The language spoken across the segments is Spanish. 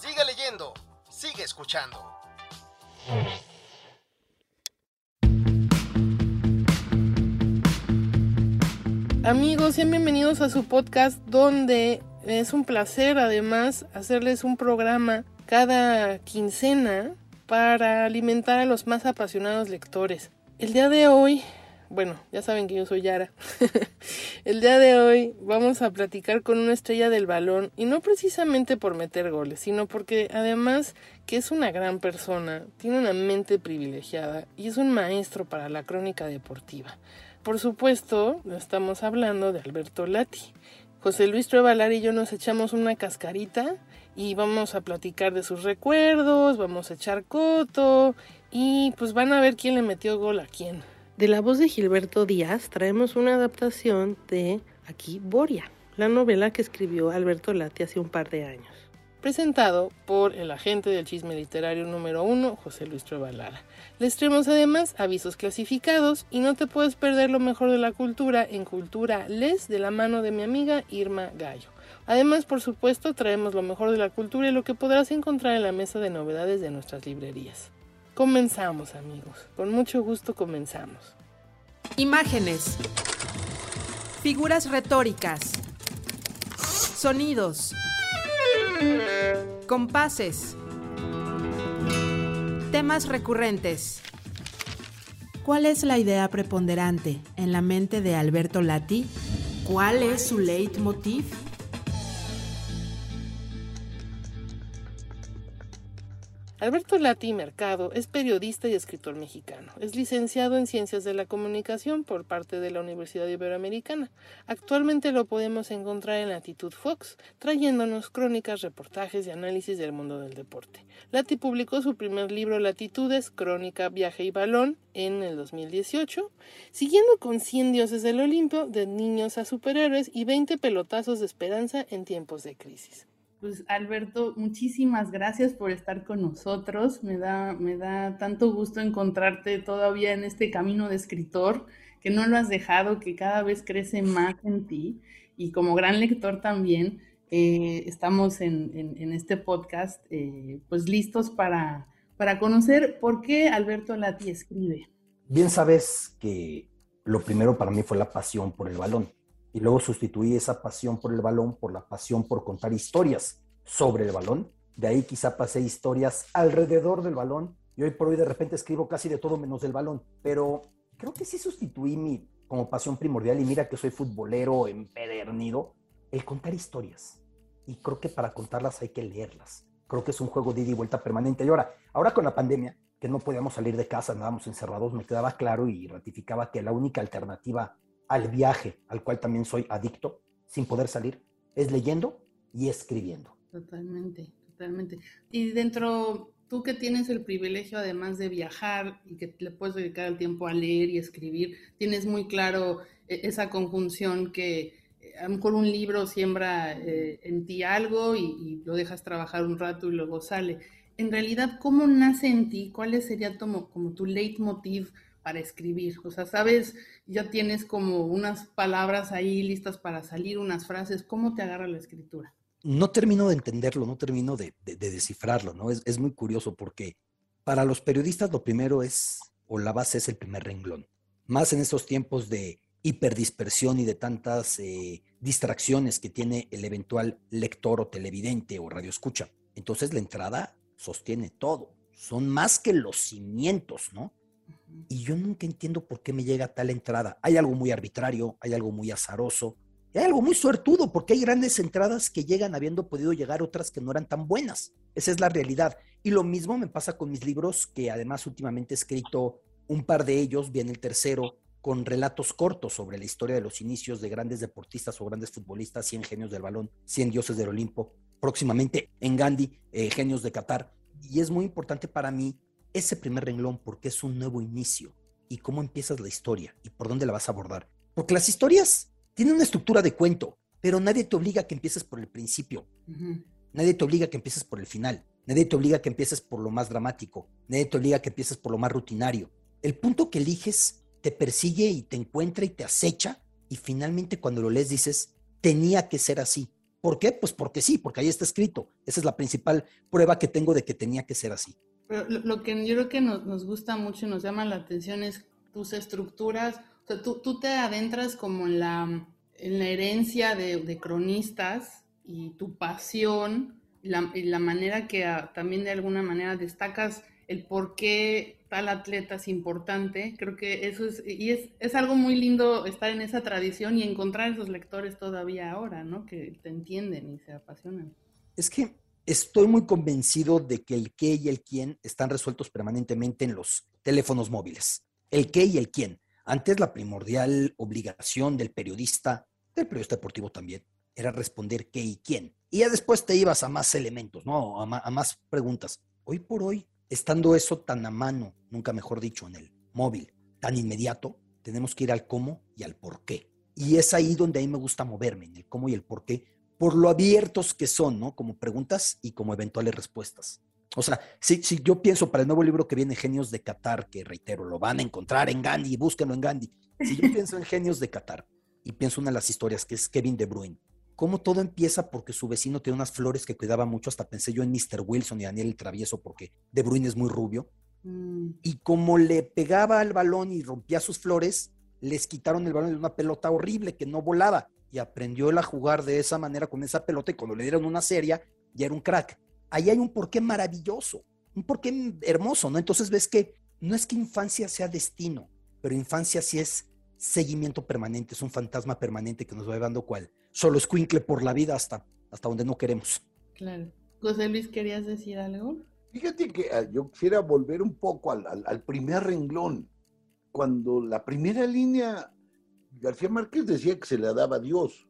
Sigue leyendo, sigue escuchando. Amigos, sean bienvenidos a su podcast donde es un placer además hacerles un programa cada quincena para alimentar a los más apasionados lectores. El día de hoy, bueno, ya saben que yo soy Yara. El día de hoy vamos a platicar con una estrella del balón y no precisamente por meter goles, sino porque además que es una gran persona, tiene una mente privilegiada y es un maestro para la crónica deportiva. Por supuesto, estamos hablando de Alberto Lati. José Luis Truebalar y yo nos echamos una cascarita y vamos a platicar de sus recuerdos, vamos a echar coto y pues van a ver quién le metió gol a quién. De la voz de Gilberto Díaz traemos una adaptación de Aquí Boria, la novela que escribió Alberto Lati hace un par de años presentado por el agente del chisme literario número uno, José Luis Trevalara. Les traemos además avisos clasificados y no te puedes perder lo mejor de la cultura en Cultura Les de la mano de mi amiga Irma Gallo. Además, por supuesto, traemos lo mejor de la cultura y lo que podrás encontrar en la mesa de novedades de nuestras librerías. Comenzamos, amigos. Con mucho gusto comenzamos. Imágenes. Figuras retóricas. Sonidos. Compases. Temas recurrentes. ¿Cuál es la idea preponderante en la mente de Alberto Lati? ¿Cuál es su leitmotiv? Alberto Lati Mercado es periodista y escritor mexicano. Es licenciado en Ciencias de la Comunicación por parte de la Universidad Iberoamericana. Actualmente lo podemos encontrar en Latitud Fox, trayéndonos crónicas, reportajes y análisis del mundo del deporte. Lati publicó su primer libro Latitudes, Crónica, Viaje y Balón en el 2018, siguiendo con 100 dioses del Olimpo, de niños a superhéroes y 20 pelotazos de esperanza en tiempos de crisis. Pues Alberto, muchísimas gracias por estar con nosotros. Me da, me da tanto gusto encontrarte todavía en este camino de escritor, que no lo has dejado, que cada vez crece más en ti. Y como gran lector también, eh, estamos en, este podcast eh, pues listos para, para conocer por qué Alberto Lati escribe. Bien sabes que lo primero para mí fue la pasión por el balón y luego sustituí esa pasión por el balón por la pasión por contar historias sobre el balón. De ahí quizá pasé historias alrededor del balón y hoy por hoy de repente escribo casi de todo menos del balón, pero creo que sí sustituí mi como pasión primordial y mira que soy futbolero empedernido, el contar historias. Y creo que para contarlas hay que leerlas. Creo que es un juego de ida y vuelta permanente. Y ahora, ahora con la pandemia, que no podíamos salir de casa, andábamos encerrados, me quedaba claro y ratificaba que la única alternativa al viaje, al cual también soy adicto, sin poder salir, es leyendo y escribiendo. Totalmente, totalmente. Y dentro, tú que tienes el privilegio además de viajar y que le puedes dedicar el tiempo a leer y escribir, tienes muy claro eh, esa conjunción que eh, a lo mejor un libro siembra eh, en ti algo y, lo dejas trabajar un rato y luego sale. En realidad, ¿cómo nace en ti? ¿Cuál sería como, como tu leitmotiv? Para escribir. O sea, sabes, ya tienes como unas palabras ahí listas para salir, unas frases. ¿Cómo te agarra la escritura? No termino de entenderlo, no termino de, descifrarlo, ¿no? Es, es, muy curioso porque para los periodistas lo primero es, o la base es el primer renglón. Más en estos tiempos de hiperdispersión y de tantas eh, distracciones que tiene el eventual lector o televidente o radioescucha. Entonces la entrada sostiene todo. Son más que los cimientos, ¿no? Y yo nunca entiendo por qué me llega tal entrada. Hay algo muy arbitrario, hay algo muy azaroso, hay algo muy suertudo, porque hay grandes entradas que llegan habiendo podido llegar otras que no eran tan buenas. Esa es la realidad. Y lo mismo me pasa con mis libros, que además últimamente he escrito un par de ellos, viene el tercero, con relatos cortos sobre la historia de los inicios de grandes deportistas o grandes futbolistas, 100 genios del balón, 100 dioses del Olimpo. próximamente en Gandhi, eh, Genios de Qatar. Y es muy importante para mí ese primer renglón porque es un nuevo inicio y cómo empiezas la historia y por dónde la vas a abordar. Porque las historias tienen una estructura de cuento, pero nadie te obliga a que empieces por el principio. Nadie te obliga a que empieces por el final. Nadie te obliga a que empieces por lo más dramático. Nadie te obliga a que empieces por lo más rutinario. El punto que eliges te persigue y te encuentra y te acecha y finalmente cuando lo lees dices, tenía que ser así. ¿Por qué? Pues porque sí, porque ahí está escrito. Esa es la principal prueba que tengo de que tenía que ser así. Pero lo, que yo creo que nos, gusta mucho y nos llama la atención es tus estructuras. O sea, tú, tú te adentras como en la, en la herencia de, cronistas y tu pasión y la, manera que también de alguna manera destacas el por qué tal atleta es importante. Creo que eso es, y es, es algo muy lindo estar en esa tradición y encontrar esos lectores todavía ahora, ¿no? Que te entienden y se apasionan. Es que estoy muy convencido de que el qué y el quién están resueltos permanentemente en los teléfonos móviles. El qué y el quién. Antes la primordial obligación del periodista, del periodista deportivo también, era responder qué y quién. Y ya después te ibas a más elementos, ¿no? a más preguntas. Hoy por hoy estando eso tan a mano, nunca mejor dicho, en el móvil, tan inmediato, tenemos que ir al cómo y al por qué. Y es ahí donde a mí me gusta moverme, en el cómo y el por qué, por lo abiertos que son, ¿no? Como preguntas y como eventuales respuestas. O sea, si, si yo pienso para el nuevo libro que viene, Genios de Qatar, que reitero, lo van a encontrar en Gandhi, búsquenlo en Gandhi. Si yo pienso en Genios de Qatar y pienso en una de las historias que es Kevin De Bruyne, cómo todo empieza porque su vecino tiene unas flores que cuidaba mucho, hasta pensé yo en Mr. Wilson y Daniel el Travieso porque De Bruyne es muy rubio. Mm. Y como le pegaba al balón y rompía sus flores, les quitaron el balón de una pelota horrible que no volaba y aprendió él a jugar de esa manera con esa pelota y cuando le dieron una serie ya era un crack. Ahí hay un porqué maravilloso, un porqué hermoso, ¿no? Entonces ves que no es que infancia sea destino, pero infancia sí es seguimiento permanente, es un fantasma permanente que nos va dando cual solo escuincle por la vida hasta, hasta donde no queremos. Claro. José Luis, ¿querías decir algo? Fíjate que ah, yo quisiera volver un poco al, al, primer renglón. Cuando la primera línea, García Márquez decía que se la daba a Dios.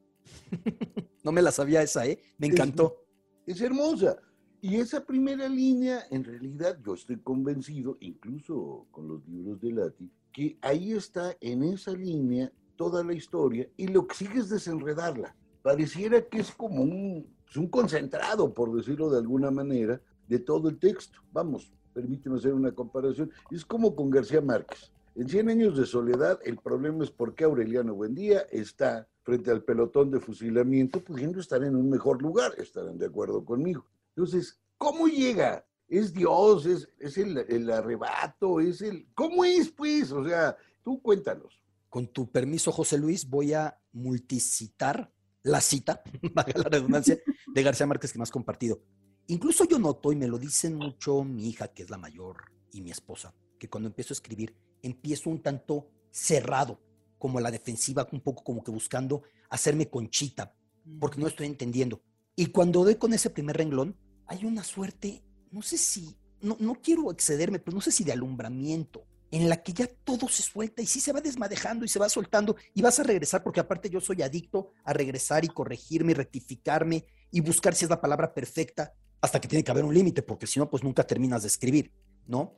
no me la sabía esa, ¿eh? Me encantó. Es, hermosa. Y esa primera línea, en realidad, yo estoy convencido, incluso con los libros de Lati, que ahí está en esa línea toda la historia y lo que sigue es desenredarla. Pareciera que es como un, un concentrado, por decirlo de alguna manera, de todo el texto. Vamos, permíteme hacer una comparación. Es como con García Márquez. En Cien años de soledad, el problema es por qué Aureliano Buendía está frente al pelotón de fusilamiento pudiendo estar en un mejor lugar. Estarán de acuerdo conmigo. Entonces, ¿cómo llega? ¿Es Dios? ¿Es, es el, el arrebato? ¿Es el... ¿Cómo es, pues? O sea, tú cuéntanos. Con tu permiso, José Luis, voy a multicitar la cita, valga la redundancia, de García Márquez que me has compartido. Incluso yo noto, y me lo dicen mucho mi hija, que es la mayor, y mi esposa, que cuando empiezo a escribir, empiezo un tanto cerrado, como la defensiva, un poco como que buscando hacerme conchita, porque no estoy entendiendo. Y cuando doy con ese primer renglón, hay una suerte, no sé si, no, no quiero excederme, pero no sé si de alumbramiento, en la que ya todo se suelta y sí se va desmadejando y se va soltando y vas a regresar, porque aparte yo soy adicto a regresar y corregirme y rectificarme y buscar si es la palabra perfecta, hasta que tiene que haber un límite, porque si no, pues nunca terminas de escribir, ¿no?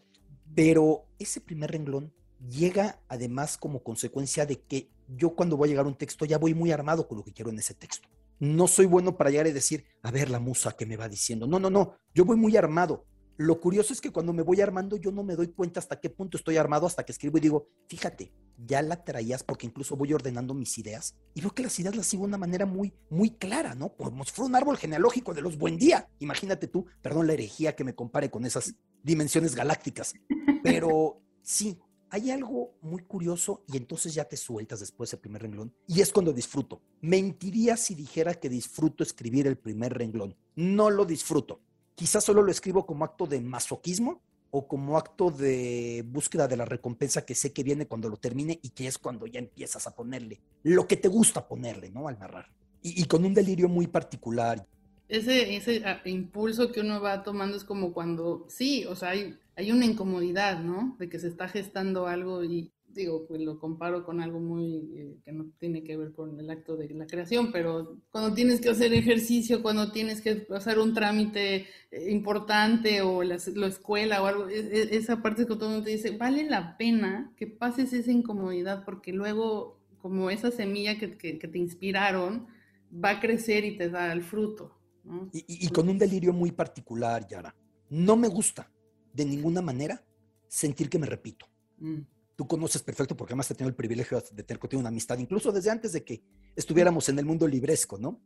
Pero ese primer renglón llega además como consecuencia de que yo cuando voy a llegar a un texto ya voy muy armado con lo que quiero en ese texto. No soy bueno para llegar y decir, a ver la musa que me va diciendo. No, no, no, yo voy muy armado lo curioso es que cuando me voy armando, yo no me doy cuenta hasta qué punto estoy armado, hasta que escribo y digo, fíjate, ya la traías porque incluso voy ordenando mis ideas y veo que las ideas las sigo de una manera muy, muy clara, ¿no? Como si fuera un árbol genealógico de los buen día. Imagínate tú, perdón la herejía que me compare con esas dimensiones galácticas, pero sí, hay algo muy curioso y entonces ya te sueltas después el primer renglón y es cuando disfruto. Mentiría si dijera que disfruto escribir el primer renglón. No lo disfruto quizás solo lo escribo como acto de masoquismo o como acto de búsqueda de la recompensa que sé que viene cuando lo termine y que es cuando ya empiezas a ponerle lo que te gusta ponerle, ¿no? Al narrar. Y, con un delirio muy particular. Ese, ese ah, impulso que uno va tomando es como cuando, sí, o sea, hay, hay una incomodidad, ¿no? De que se está gestando algo y digo, pues lo comparo con algo muy eh, que no tiene que ver con el acto de la creación, pero cuando tienes que hacer ejercicio, cuando tienes que hacer un trámite eh, importante o la, la escuela o algo, e, e, esa parte que todo el mundo te dice, vale la pena que pases esa incomodidad porque luego, como esa semilla que, que, que te inspiraron, va a crecer y te da el fruto. ¿no? Y, y, y con un delirio muy particular, Yara. No me gusta de ninguna manera sentir que me repito. Mm tú conoces perfecto porque además he tenido el privilegio de tener contigo una amistad, incluso desde antes de que estuviéramos en el mundo libresco, ¿no?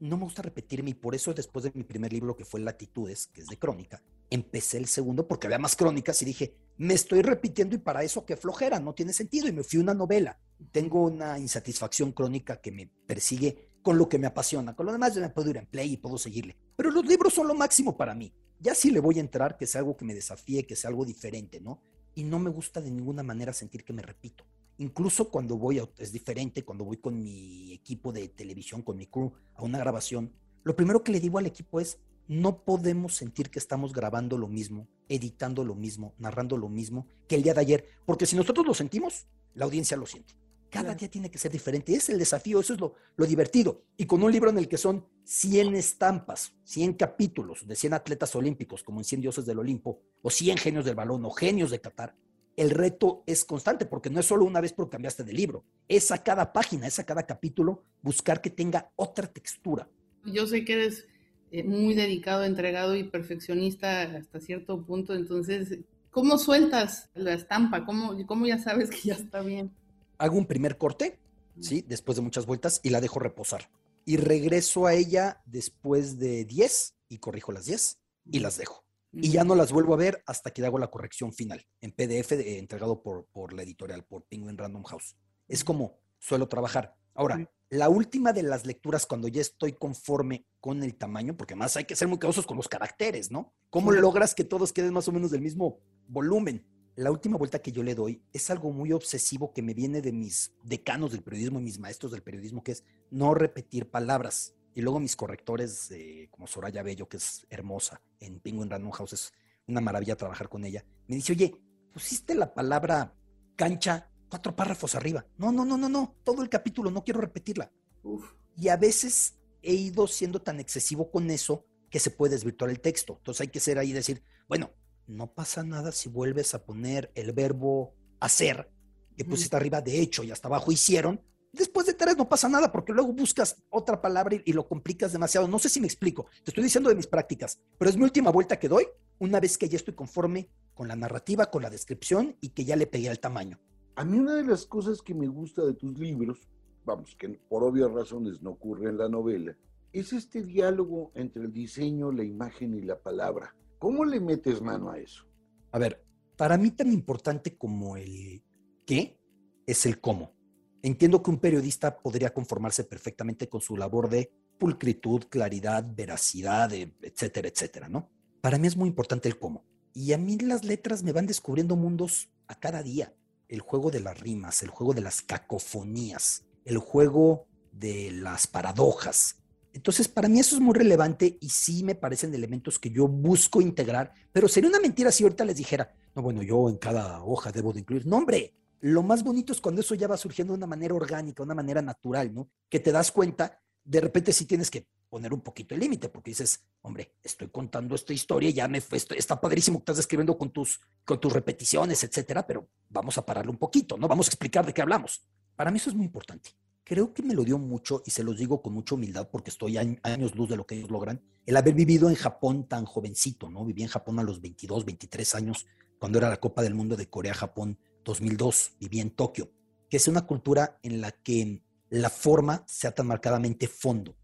No me gusta repetirme y por eso después de mi primer libro que fue Latitudes, que es de crónica, empecé el segundo porque había más crónicas y dije, me estoy repitiendo y para eso qué flojera, no tiene sentido y me fui a una novela. Tengo una insatisfacción crónica que me persigue con lo que me apasiona, con lo demás yo me puedo ir en play y puedo seguirle. Pero los libros son lo máximo para mí. Ya sí le voy a entrar, que sea algo que me desafíe, que sea algo diferente, ¿no? Y no me gusta de ninguna manera sentir que me repito. Incluso cuando voy, a, es diferente, cuando voy con mi equipo de televisión, con mi crew, a una grabación, lo primero que le digo al equipo es, no podemos sentir que estamos grabando lo mismo, editando lo mismo, narrando lo mismo que el día de ayer, porque si nosotros lo sentimos, la audiencia lo siente. Cada día tiene que ser diferente. Es el desafío, eso es lo, lo, divertido. Y con un libro en el que son 100 estampas, 100 capítulos de 100 atletas olímpicos, como en 100 dioses del Olimpo, o 100 genios del balón, o genios de Qatar, el reto es constante, porque no es solo una vez por cambiaste de libro. Es a cada página, es a cada capítulo, buscar que tenga otra textura. Yo sé que eres eh, muy dedicado, entregado y perfeccionista hasta cierto punto, entonces, ¿cómo sueltas la estampa? ¿Cómo, cómo ya sabes que ya está bien? hago un primer corte, ¿sí? Después de muchas vueltas y la dejo reposar. Y regreso a ella después de 10 y corrijo las 10 y las dejo. Y ya no las vuelvo a ver hasta que hago la corrección final en PDF entregado por, por la editorial, por Penguin Random House. Es como suelo trabajar. Ahora, la última de las lecturas, cuando ya estoy conforme con el tamaño, porque más hay que ser muy cuidadosos con los caracteres, ¿no? ¿Cómo logras que todos queden más o menos del mismo volumen? La última vuelta que yo le doy es algo muy obsesivo que me viene de mis decanos del periodismo y mis maestros del periodismo, que es no repetir palabras. Y luego mis correctores, eh, como Soraya Bello, que es hermosa en Penguin Random House, es una maravilla trabajar con ella, me dice, oye, pusiste la palabra cancha cuatro párrafos arriba. No, no, no, no, no, todo el capítulo, no quiero repetirla. Uf. Y a veces he ido siendo tan excesivo con eso que se puede desvirtuar el texto. Entonces hay que ser ahí y decir, bueno, no pasa nada si vuelves a poner el verbo hacer, que pusiste arriba de hecho y hasta abajo hicieron. Después de tres no pasa nada porque luego buscas otra palabra y, y, lo complicas demasiado. No sé si me explico. Te estoy diciendo de mis prácticas, pero es mi última vuelta que doy una vez que ya estoy conforme con la narrativa, con la descripción y que ya le pegué al tamaño. A mí una de las cosas que me gusta de tus libros, vamos, que por obvias razones no ocurre en la novela, es este diálogo entre el diseño, la imagen y la palabra. ¿Cómo le metes mano a eso? A ver, para mí tan importante como el qué es el cómo. Entiendo que un periodista podría conformarse perfectamente con su labor de pulcritud, claridad, veracidad, etcétera, etcétera, ¿no? Para mí es muy importante el cómo. Y a mí las letras me van descubriendo mundos a cada día. El juego de las rimas, el juego de las cacofonías, el juego de las paradojas, entonces, para mí eso es muy relevante y sí me parecen elementos que yo busco integrar, pero sería una mentira si ahorita les dijera, no, bueno, yo en cada hoja debo de incluir. No, hombre, lo más bonito es cuando eso ya va surgiendo de una manera orgánica, de una manera natural, ¿no? Que te das cuenta, de repente sí tienes que poner un poquito el límite, porque dices, hombre, estoy contando esta historia, ya me fue, está padrísimo que estás escribiendo con tus, con tus repeticiones, etcétera, pero vamos a pararle un poquito, ¿no? Vamos a explicar de qué hablamos. Para mí eso es muy importante creo que me lo dio mucho, y se los digo con mucha humildad porque estoy años luz de lo que ellos logran, el haber vivido en Japón tan jovencito, ¿no? Viví en Japón a los 22, 23 años, cuando era la Copa del Mundo de Corea-Japón 2002, viví en Tokio, que es una cultura en la que la forma sea tan marcadamente fondo,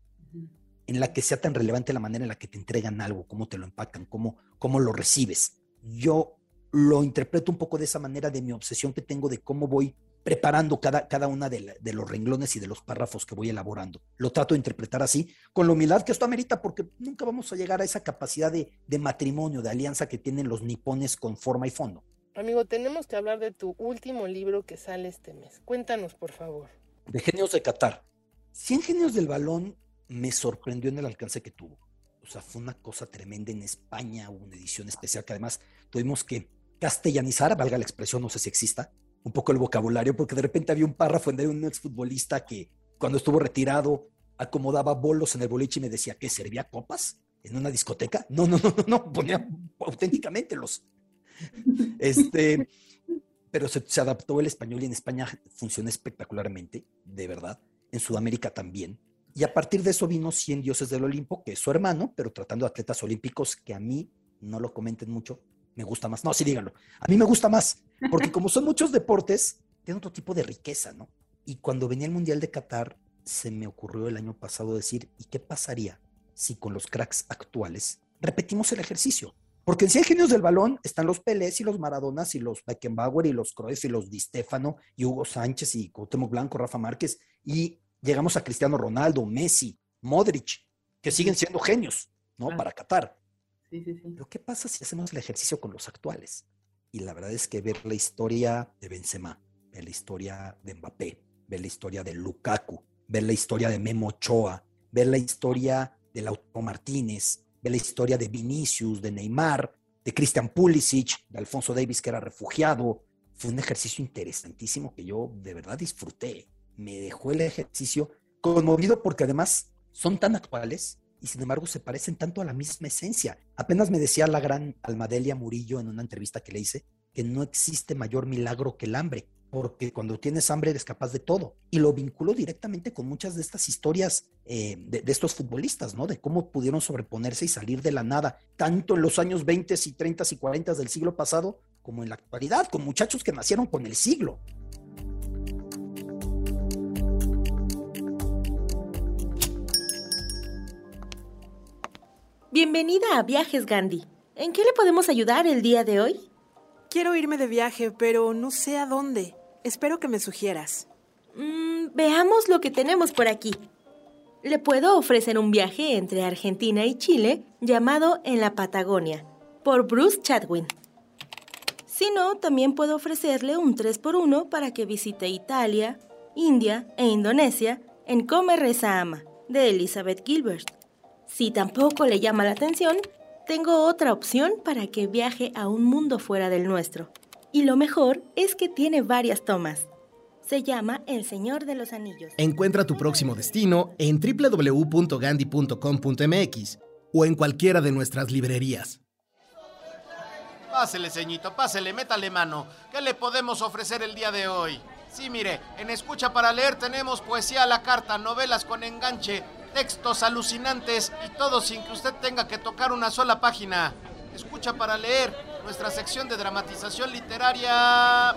en la que sea tan relevante la manera en la que te entregan algo, cómo te lo empacan, cómo, cómo lo recibes. Yo lo interpreto un poco de esa manera de mi obsesión que tengo de cómo voy preparando cada, cada una de, la, de, los renglones y de los párrafos que voy elaborando. Lo trato de interpretar así, con la humildad que esto amerita, porque nunca vamos a llegar a esa capacidad de, de matrimonio, de alianza que tienen los nipones con forma y fondo. Amigo, tenemos que hablar de tu último libro que sale este mes. Cuéntanos, por favor. De Genios de Qatar. 100 Genios del Balón me sorprendió en el alcance que tuvo. O sea, fue una cosa tremenda en España, una edición especial que además tuvimos que castellanizar, valga la expresión, no sé si exista, un poco el vocabulario, porque de repente había un párrafo de un exfutbolista que cuando estuvo retirado acomodaba bolos en el boliche y me decía que servía copas en una discoteca. No, no, no, no, no, ponía auténticamente los. Este, pero se, se adaptó el español y en España funciona espectacularmente, de verdad. En Sudamérica también. Y a partir de eso vino 100 dioses del Olimpo, que es su hermano, pero tratando de atletas olímpicos que a mí no lo comenten mucho, me gusta más. No, sí, díganlo. A mí me gusta más, porque como son muchos deportes, tiene otro tipo de riqueza, ¿no? Y cuando venía el Mundial de Qatar, se me ocurrió el año pasado decir, ¿y qué pasaría si con los cracks actuales repetimos el ejercicio? Porque en 100 genios del balón están los Pelés y los Maradonas y los Beckenbauer y los Cruyff y los Di Stefano y Hugo Sánchez y Cuauhtémoc Blanco, Rafa Márquez y llegamos a Cristiano Ronaldo, Messi, Modric, que siguen siendo genios, ¿no? Para Qatar. Sí, sí, sí. Pero ¿qué pasa si hacemos el ejercicio con los actuales? Y la verdad es que ver la historia de Benzema, ver la historia de Mbappé, ver la historia de Lukaku, ver la historia de Memo Ochoa, ver la historia de Lautaro Martínez, ver la historia de Vinicius, de Neymar, de Christian Pulisic, de Alfonso Davis que era refugiado, fue un ejercicio interesantísimo que yo de verdad disfruté. Me dejó el ejercicio conmovido porque además son tan actuales y sin embargo se parecen tanto a la misma esencia. Apenas me decía la gran Almadelia Murillo en una entrevista que le hice que no existe mayor milagro que el hambre, porque cuando tienes hambre eres capaz de todo. Y lo vinculo directamente con muchas de estas historias eh, de, de, estos futbolistas, ¿no? De cómo pudieron sobreponerse y salir de la nada, tanto en los años 20 y 30 y 40 del siglo pasado, como en la actualidad, con muchachos que nacieron con el siglo. Bienvenida a Viajes Gandhi. ¿En qué le podemos ayudar el día de hoy? Quiero irme de viaje, pero no sé a dónde. Espero que me sugieras. Mm, veamos lo que tenemos por aquí. Le puedo ofrecer un viaje entre Argentina y Chile llamado En la Patagonia, por Bruce Chadwin. Si no, también puedo ofrecerle un 3x1 para que visite Italia, India e Indonesia en Come Reza Ama, de Elizabeth Gilbert. Si tampoco le llama la atención, tengo otra opción para que viaje a un mundo fuera del nuestro. Y lo mejor es que tiene varias tomas. Se llama El Señor de los Anillos. Encuentra tu próximo destino en www.gandhi.com.mx o en cualquiera de nuestras librerías. Pásele, ceñito, pásele, métale mano. ¿Qué le podemos ofrecer el día de hoy? Sí, mire, en Escucha para Leer tenemos poesía a la carta, novelas con enganche, textos alucinantes y todo sin que usted tenga que tocar una sola página. Escucha para leer nuestra sección de dramatización literaria.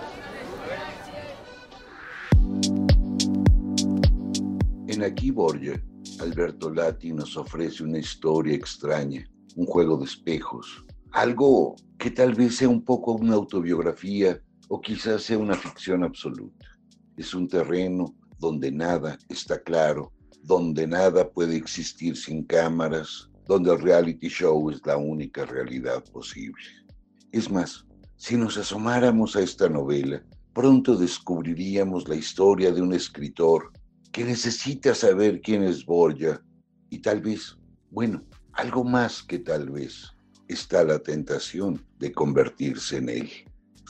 En Aquí Borgia, Alberto Lati nos ofrece una historia extraña, un juego de espejos, algo que tal vez sea un poco una autobiografía o quizás sea una ficción absoluta. Es un terreno donde nada está claro, donde nada puede existir sin cámaras, donde el reality show es la única realidad posible. Es más, si nos asomáramos a esta novela, pronto descubriríamos la historia de un escritor que necesita saber quién es Borja y tal vez, bueno, algo más que tal vez, está la tentación de convertirse en él.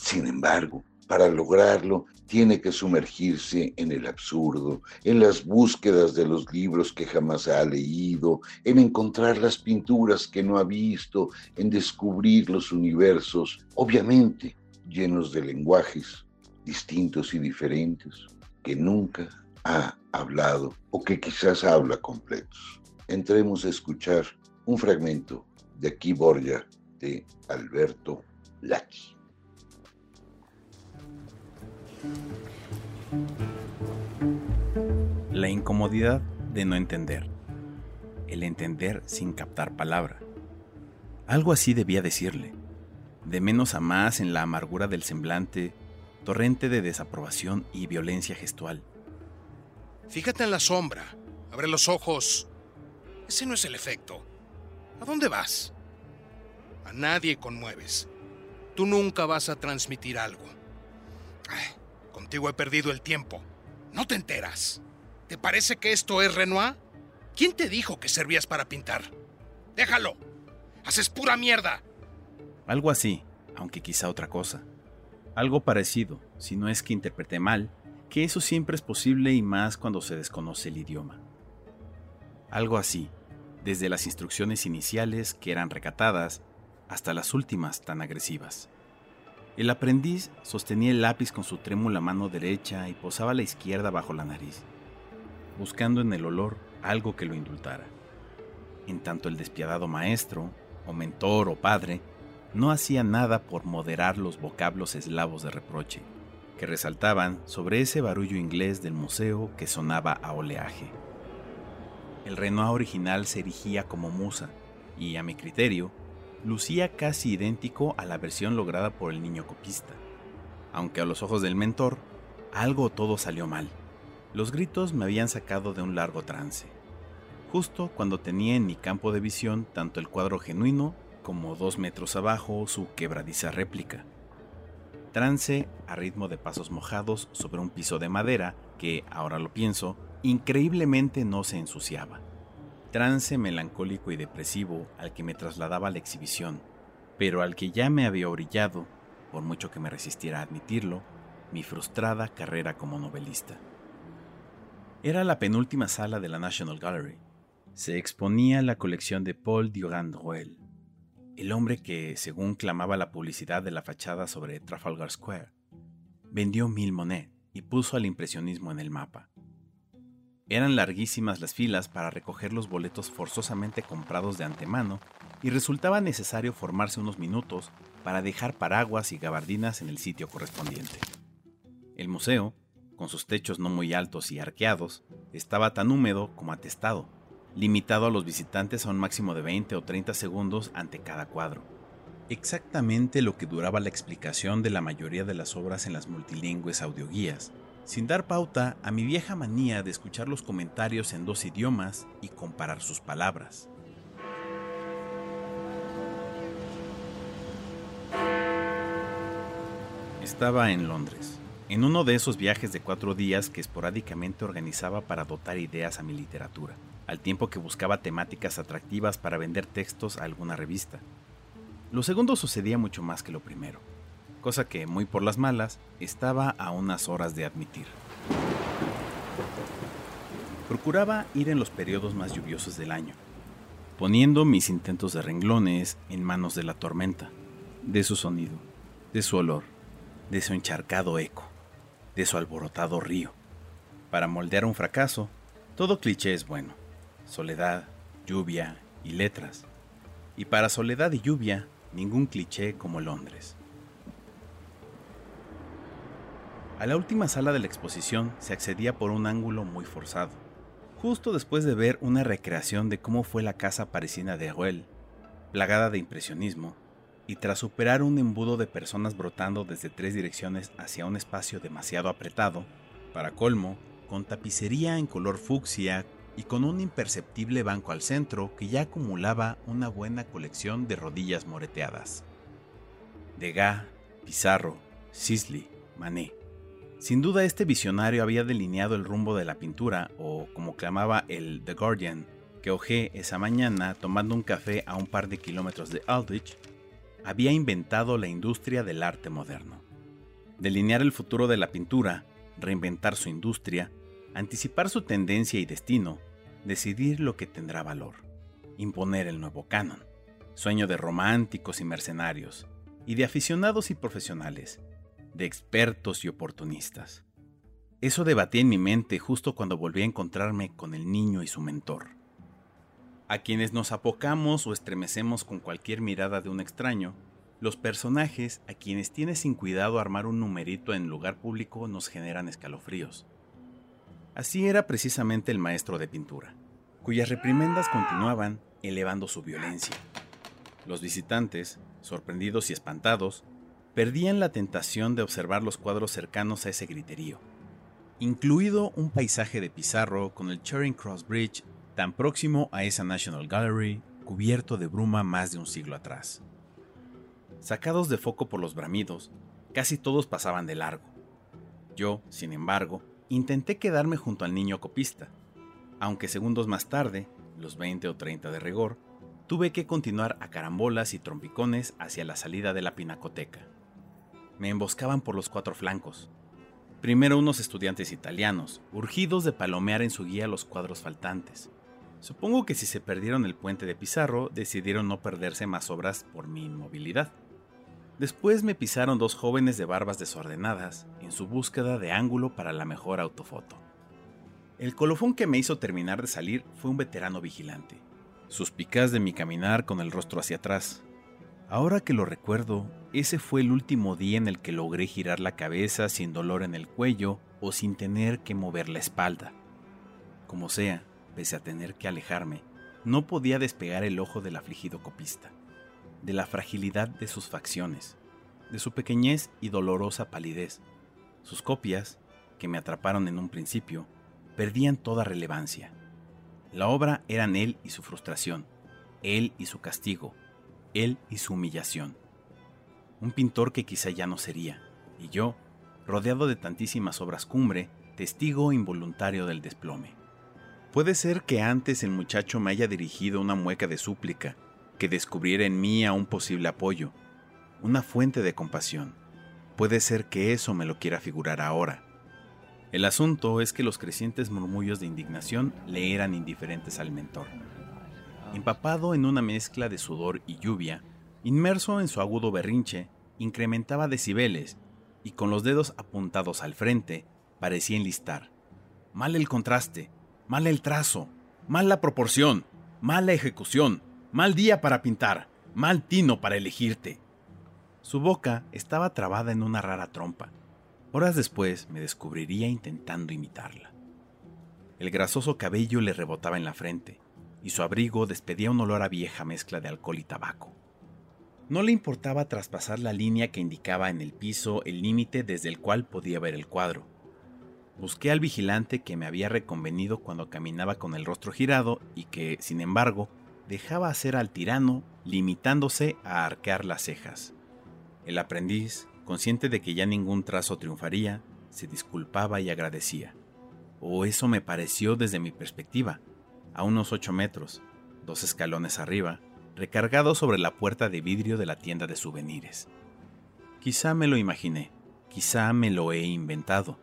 Sin embargo, para lograrlo, tiene que sumergirse en el absurdo, en las búsquedas de los libros que jamás ha leído, en encontrar las pinturas que no ha visto, en descubrir los universos, obviamente llenos de lenguajes distintos y diferentes, que nunca ha hablado o que quizás habla completos. Entremos a escuchar un fragmento de Aquí Borja de Alberto Lati. La incomodidad de no entender. El entender sin captar palabra. Algo así debía decirle. De menos a más en la amargura del semblante, torrente de desaprobación y violencia gestual. Fíjate en la sombra. Abre los ojos. Ese no es el efecto. ¿A dónde vas? A nadie conmueves. Tú nunca vas a transmitir algo. Contigo he perdido el tiempo. No te enteras. ¿Te parece que esto es Renoir? ¿Quién te dijo que servías para pintar? Déjalo. Haces pura mierda. Algo así, aunque quizá otra cosa. Algo parecido, si no es que interpreté mal, que eso siempre es posible y más cuando se desconoce el idioma. Algo así, desde las instrucciones iniciales que eran recatadas hasta las últimas tan agresivas. El aprendiz sostenía el lápiz con su trémula mano derecha y posaba la izquierda bajo la nariz, buscando en el olor algo que lo indultara. En tanto el despiadado maestro, o mentor o padre, no hacía nada por moderar los vocablos eslavos de reproche, que resaltaban sobre ese barullo inglés del museo que sonaba a oleaje. El Renoir original se erigía como musa, y a mi criterio, lucía casi idéntico a la versión lograda por el niño copista, aunque a los ojos del mentor, algo todo salió mal. Los gritos me habían sacado de un largo trance, justo cuando tenía en mi campo de visión tanto el cuadro genuino como dos metros abajo su quebradiza réplica. Trance a ritmo de pasos mojados sobre un piso de madera que, ahora lo pienso, increíblemente no se ensuciaba. Trance melancólico y depresivo al que me trasladaba la exhibición, pero al que ya me había orillado, por mucho que me resistiera a admitirlo, mi frustrada carrera como novelista. Era la penúltima sala de la National Gallery. Se exponía la colección de Paul Durand Ruel, el hombre que, según clamaba la publicidad de la fachada sobre Trafalgar Square, vendió mil monet y puso al impresionismo en el mapa. Eran larguísimas las filas para recoger los boletos forzosamente comprados de antemano y resultaba necesario formarse unos minutos para dejar paraguas y gabardinas en el sitio correspondiente. El museo, con sus techos no muy altos y arqueados, estaba tan húmedo como atestado, limitado a los visitantes a un máximo de 20 o 30 segundos ante cada cuadro. Exactamente lo que duraba la explicación de la mayoría de las obras en las multilingües audioguías, sin dar pauta a mi vieja manía de escuchar los comentarios en dos idiomas y comparar sus palabras. Estaba en Londres, en uno de esos viajes de cuatro días que esporádicamente organizaba para dotar ideas a mi literatura al tiempo que buscaba temáticas atractivas para vender textos a alguna revista. Lo segundo sucedía mucho más que lo primero, cosa que, muy por las malas, estaba a unas horas de admitir. Procuraba ir en los periodos más lluviosos del año, poniendo mis intentos de renglones en manos de la tormenta, de su sonido, de su olor, de su encharcado eco, de su alborotado río. Para moldear un fracaso, todo cliché es bueno soledad, lluvia y letras. Y para soledad y lluvia, ningún cliché como Londres. A la última sala de la exposición se accedía por un ángulo muy forzado, justo después de ver una recreación de cómo fue la casa parisina de Ruel, plagada de impresionismo, y tras superar un embudo de personas brotando desde tres direcciones hacia un espacio demasiado apretado, para colmo, con tapicería en color fucsia y con un imperceptible banco al centro que ya acumulaba una buena colección de rodillas moreteadas. Degas, Pizarro, Sisley, Manet. Sin duda este visionario había delineado el rumbo de la pintura, o como clamaba el The Guardian, que ojé esa mañana tomando un café a un par de kilómetros de Aldrich, había inventado la industria del arte moderno. Delinear el futuro de la pintura, reinventar su industria, anticipar su tendencia y destino, decidir lo que tendrá valor, imponer el nuevo canon, sueño de románticos y mercenarios, y de aficionados y profesionales, de expertos y oportunistas. Eso debatía en mi mente justo cuando volví a encontrarme con el niño y su mentor. A quienes nos apocamos o estremecemos con cualquier mirada de un extraño, los personajes a quienes tiene sin cuidado armar un numerito en lugar público nos generan escalofríos. Así era precisamente el maestro de pintura, cuyas reprimendas continuaban elevando su violencia. Los visitantes, sorprendidos y espantados, perdían la tentación de observar los cuadros cercanos a ese griterío, incluido un paisaje de Pizarro con el Charing Cross Bridge tan próximo a esa National Gallery cubierto de bruma más de un siglo atrás. Sacados de foco por los bramidos, casi todos pasaban de largo. Yo, sin embargo, Intenté quedarme junto al niño copista, aunque segundos más tarde, los 20 o 30 de rigor, tuve que continuar a carambolas y trompicones hacia la salida de la pinacoteca. Me emboscaban por los cuatro flancos. Primero unos estudiantes italianos, urgidos de palomear en su guía los cuadros faltantes. Supongo que si se perdieron el puente de Pizarro, decidieron no perderse más obras por mi inmovilidad. Después me pisaron dos jóvenes de barbas desordenadas, en su búsqueda de ángulo para la mejor autofoto. El colofón que me hizo terminar de salir fue un veterano vigilante. Suspicaz de mi caminar con el rostro hacia atrás. Ahora que lo recuerdo, ese fue el último día en el que logré girar la cabeza sin dolor en el cuello o sin tener que mover la espalda. Como sea, pese a tener que alejarme, no podía despegar el ojo del afligido copista, de la fragilidad de sus facciones, de su pequeñez y dolorosa palidez. Sus copias, que me atraparon en un principio, perdían toda relevancia. La obra eran él y su frustración, él y su castigo, él y su humillación. Un pintor que quizá ya no sería, y yo, rodeado de tantísimas obras cumbre, testigo involuntario del desplome. Puede ser que antes el muchacho me haya dirigido una mueca de súplica, que descubriera en mí a un posible apoyo, una fuente de compasión. Puede ser que eso me lo quiera figurar ahora. El asunto es que los crecientes murmullos de indignación le eran indiferentes al mentor. Empapado en una mezcla de sudor y lluvia, inmerso en su agudo berrinche, incrementaba decibeles y con los dedos apuntados al frente parecía enlistar. Mal el contraste, mal el trazo, mal la proporción, mal la ejecución, mal día para pintar, mal tino para elegirte. Su boca estaba trabada en una rara trompa. Horas después me descubriría intentando imitarla. El grasoso cabello le rebotaba en la frente, y su abrigo despedía un olor a vieja mezcla de alcohol y tabaco. No le importaba traspasar la línea que indicaba en el piso el límite desde el cual podía ver el cuadro. Busqué al vigilante que me había reconvenido cuando caminaba con el rostro girado y que, sin embargo, dejaba hacer al tirano, limitándose a arquear las cejas. El aprendiz, consciente de que ya ningún trazo triunfaría, se disculpaba y agradecía. O eso me pareció desde mi perspectiva, a unos ocho metros, dos escalones arriba, recargado sobre la puerta de vidrio de la tienda de souvenirs. Quizá me lo imaginé, quizá me lo he inventado.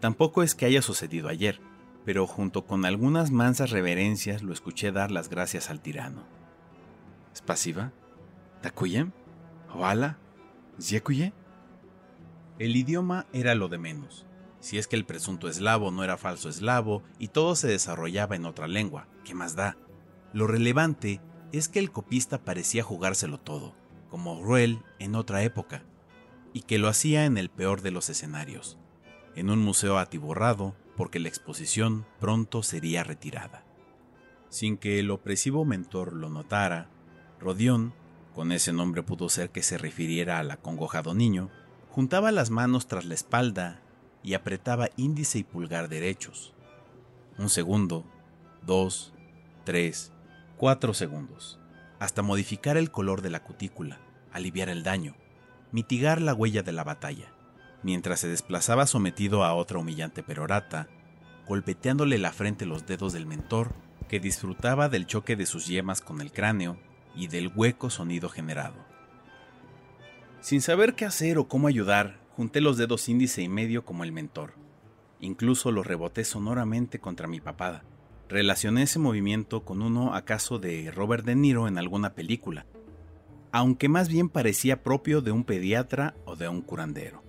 Tampoco es que haya sucedido ayer, pero junto con algunas mansas reverencias lo escuché dar las gracias al tirano. ¿Spasiva? ¿Takuyem? ¿Oala? ¿Ziekuye? El idioma era lo de menos si es que el presunto eslavo no era falso eslavo y todo se desarrollaba en otra lengua, ¿qué más da? Lo relevante es que el copista parecía jugárselo todo, como Ruel en otra época, y que lo hacía en el peor de los escenarios, en un museo atiborrado porque la exposición pronto sería retirada. Sin que el opresivo mentor lo notara, Rodión, con ese nombre pudo ser que se refiriera al acongojado niño, juntaba las manos tras la espalda y apretaba índice y pulgar derechos. Un segundo, dos, tres, cuatro segundos, hasta modificar el color de la cutícula, aliviar el daño, mitigar la huella de la batalla, mientras se desplazaba sometido a otra humillante perorata, golpeteándole la frente los dedos del mentor, que disfrutaba del choque de sus yemas con el cráneo y del hueco sonido generado. Sin saber qué hacer o cómo ayudar, Junté los dedos índice y medio como el mentor. Incluso los reboté sonoramente contra mi papada. Relacioné ese movimiento con uno acaso de Robert De Niro en alguna película, aunque más bien parecía propio de un pediatra o de un curandero.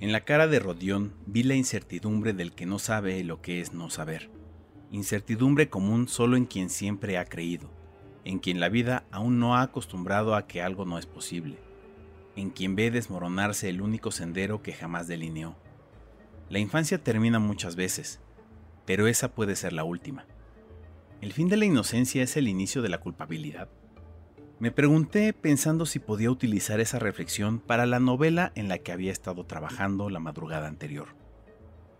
En la cara de Rodión vi la incertidumbre del que no sabe lo que es no saber. Incertidumbre común solo en quien siempre ha creído, en quien la vida aún no ha acostumbrado a que algo no es posible en quien ve desmoronarse el único sendero que jamás delineó. La infancia termina muchas veces, pero esa puede ser la última. ¿El fin de la inocencia es el inicio de la culpabilidad? Me pregunté pensando si podía utilizar esa reflexión para la novela en la que había estado trabajando la madrugada anterior.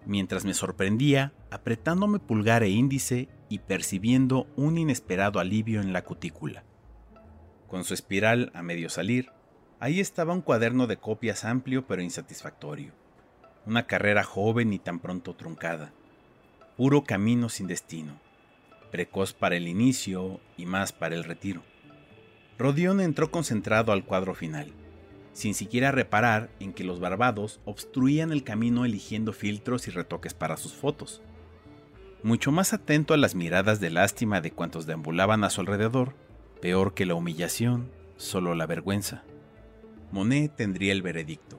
Mientras me sorprendía, apretándome pulgar e índice y percibiendo un inesperado alivio en la cutícula. Con su espiral a medio salir, Ahí estaba un cuaderno de copias amplio pero insatisfactorio. Una carrera joven y tan pronto truncada. Puro camino sin destino. Precoz para el inicio y más para el retiro. Rodión entró concentrado al cuadro final. sin siquiera reparar en que los barbados obstruían el camino eligiendo filtros y retoques para sus fotos. Mucho más atento a las miradas de lástima de cuantos deambulaban a su alrededor, peor que la humillación, solo la vergüenza. Monet tendría el veredicto.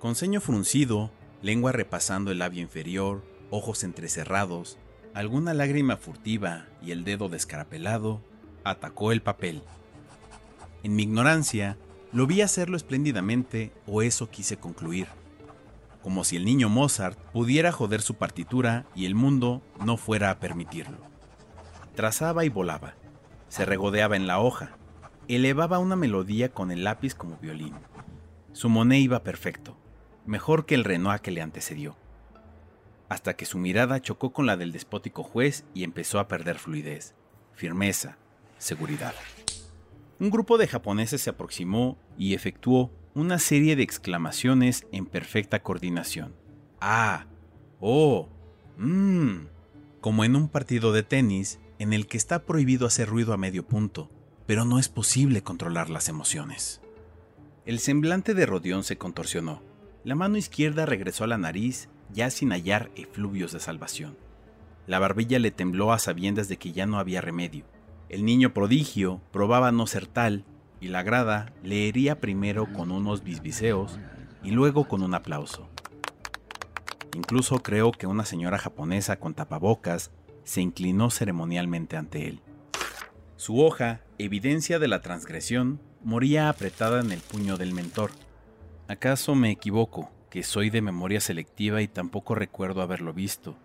Con ceño fruncido, lengua repasando el labio inferior, ojos entrecerrados, alguna lágrima furtiva y el dedo descarapelado, atacó el papel. En mi ignorancia, lo vi hacerlo espléndidamente o eso quise concluir. Como si el niño Mozart pudiera joder su partitura y el mundo no fuera a permitirlo. Trazaba y volaba. Se regodeaba en la hoja. Elevaba una melodía con el lápiz como violín. Su Monet iba perfecto, mejor que el Renoir que le antecedió. Hasta que su mirada chocó con la del despótico juez y empezó a perder fluidez, firmeza, seguridad un grupo de japoneses se aproximó y efectuó una serie de exclamaciones en perfecta coordinación. Ah, oh, mmm, como en un partido de tenis en el que está prohibido hacer ruido a medio punto, pero no es posible controlar las emociones. El semblante de Rodión se contorsionó. La mano izquierda regresó a la nariz ya sin hallar efluvios de salvación. La barbilla le tembló a sabiendas de que ya no había remedio el niño prodigio probaba no ser tal, y la grada leería primero con unos bisbiseos y luego con un aplauso. Incluso creo que una señora japonesa con tapabocas se inclinó ceremonialmente ante él. Su hoja, evidencia de la transgresión, moría apretada en el puño del mentor. ¿Acaso me equivoco, que soy de memoria selectiva y tampoco recuerdo haberlo visto?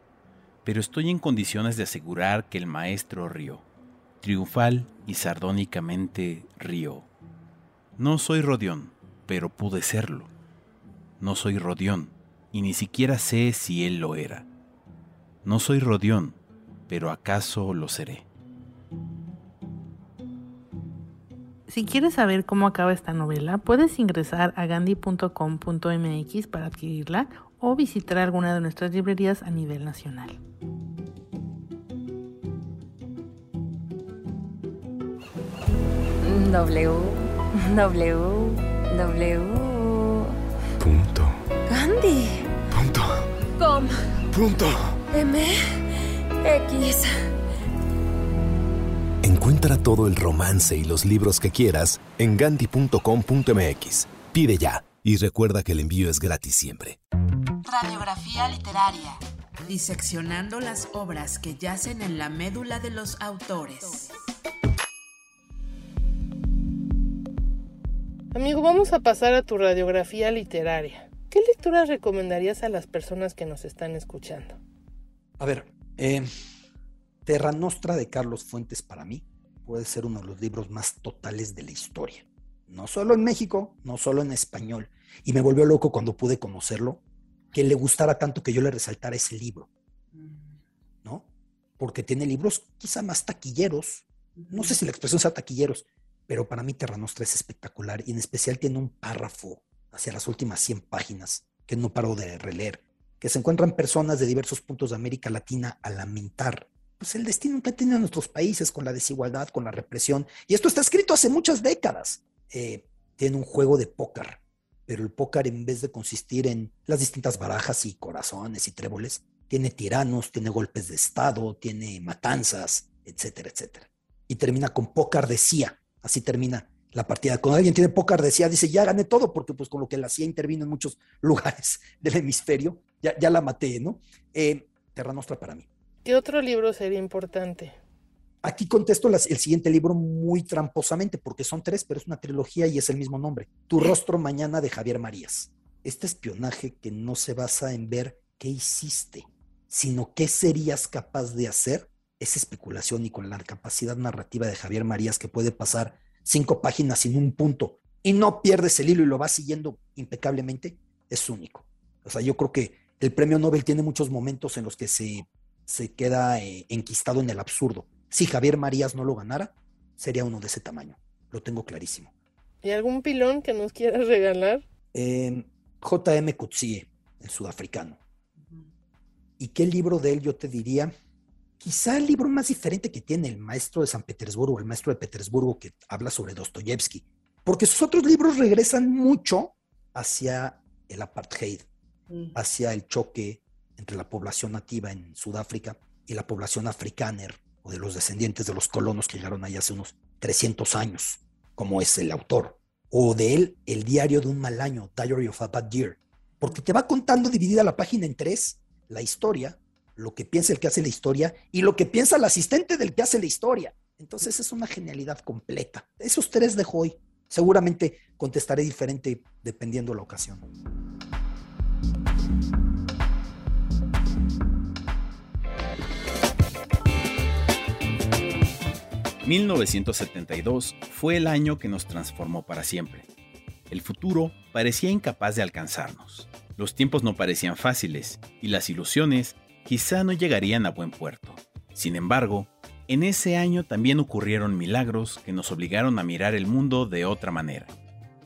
Pero estoy en condiciones de asegurar que el maestro rió triunfal y sardónicamente río. No soy Rodión, pero pude serlo. No soy Rodión, y ni siquiera sé si él lo era. No soy Rodión, pero acaso lo seré. Si quieres saber cómo acaba esta novela, puedes ingresar a gandhi.com.mx para adquirirla o visitar alguna de nuestras librerías a nivel nacional. W, Encuentra todo el romance y los libros que quieras en gandhi.com.mx. Pide ya y recuerda que el envío es gratis siempre. Radiografía literaria. Diseccionando las obras que yacen en la médula de los autores. Amigo, vamos a pasar a tu radiografía literaria. ¿Qué lecturas recomendarías a las personas que nos están escuchando? A ver, eh, Terra Nostra de Carlos Fuentes para mí puede ser uno de los libros más totales de la historia. No solo en México, no solo en español. Y me volvió loco cuando pude conocerlo, que le gustara tanto que yo le resaltara ese libro. ¿No? Porque tiene libros quizá más taquilleros. No sé si la expresión sea taquilleros, pero para mí Terra Nostra es espectacular y en especial tiene un párrafo hacia las últimas 100 páginas que no paro de releer, que se encuentran personas de diversos puntos de América Latina a lamentar pues el destino que tienen nuestros países con la desigualdad, con la represión. Y esto está escrito hace muchas décadas. Eh, tiene un juego de póker, pero el póker en vez de consistir en las distintas barajas y corazones y tréboles, tiene tiranos, tiene golpes de Estado, tiene matanzas, etcétera, etcétera. Y termina con póker de CIA, Así termina la partida. Cuando alguien tiene poca ardecía, dice, ya gané todo, porque pues con lo que la CIA intervino en muchos lugares del hemisferio, ya, ya la maté, ¿no? Eh, Terra Nostra para mí. ¿Qué otro libro sería importante? Aquí contesto el siguiente libro muy tramposamente, porque son tres, pero es una trilogía y es el mismo nombre. Tu rostro mañana de Javier Marías. Este espionaje que no se basa en ver qué hiciste, sino qué serías capaz de hacer esa especulación y con la capacidad narrativa de Javier Marías que puede pasar cinco páginas sin un punto y no pierdes el hilo y lo vas siguiendo impecablemente, es único. O sea, yo creo que el premio Nobel tiene muchos momentos en los que se, se queda eh, enquistado en el absurdo. Si Javier Marías no lo ganara, sería uno de ese tamaño. Lo tengo clarísimo. ¿Y algún pilón que nos quieras regalar? J.M. Coetzee, el sudafricano. ¿Y qué libro de él yo te diría? quizá el libro más diferente que tiene el maestro de San Petersburgo, el maestro de Petersburgo que habla sobre Dostoyevsky, porque sus otros libros regresan mucho hacia el apartheid, hacia el choque entre la población nativa en Sudáfrica y la población africana o de los descendientes de los colonos que llegaron ahí hace unos 300 años, como es el autor. O de él, El diario de un mal año, Diary of a Bad Year, porque te va contando dividida la página en tres, la historia, lo que piensa el que hace la historia y lo que piensa el asistente del que hace la historia. Entonces es una genialidad completa. Esos tres dejo hoy. Seguramente contestaré diferente dependiendo la ocasión. 1972 fue el año que nos transformó para siempre. El futuro parecía incapaz de alcanzarnos. Los tiempos no parecían fáciles y las ilusiones quizá no llegarían a buen puerto. Sin embargo, en ese año también ocurrieron milagros que nos obligaron a mirar el mundo de otra manera.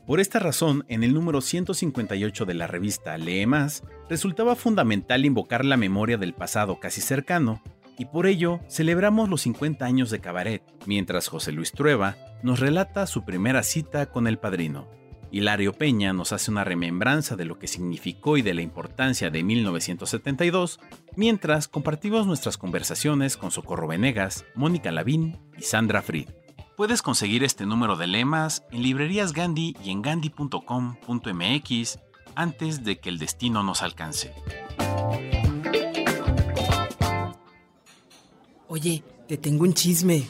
Por esta razón, en el número 158 de la revista Lee Más, resultaba fundamental invocar la memoria del pasado casi cercano y por ello celebramos los 50 años de Cabaret, mientras José Luis Trueba nos relata su primera cita con el padrino. Hilario Peña nos hace una remembranza de lo que significó y de la importancia de 1972, mientras compartimos nuestras conversaciones con Socorro Venegas, Mónica Lavín y Sandra Fried. Puedes conseguir este número de lemas en librerías Gandhi y en gandhi.com.mx antes de que el destino nos alcance. Oye, te tengo un chisme.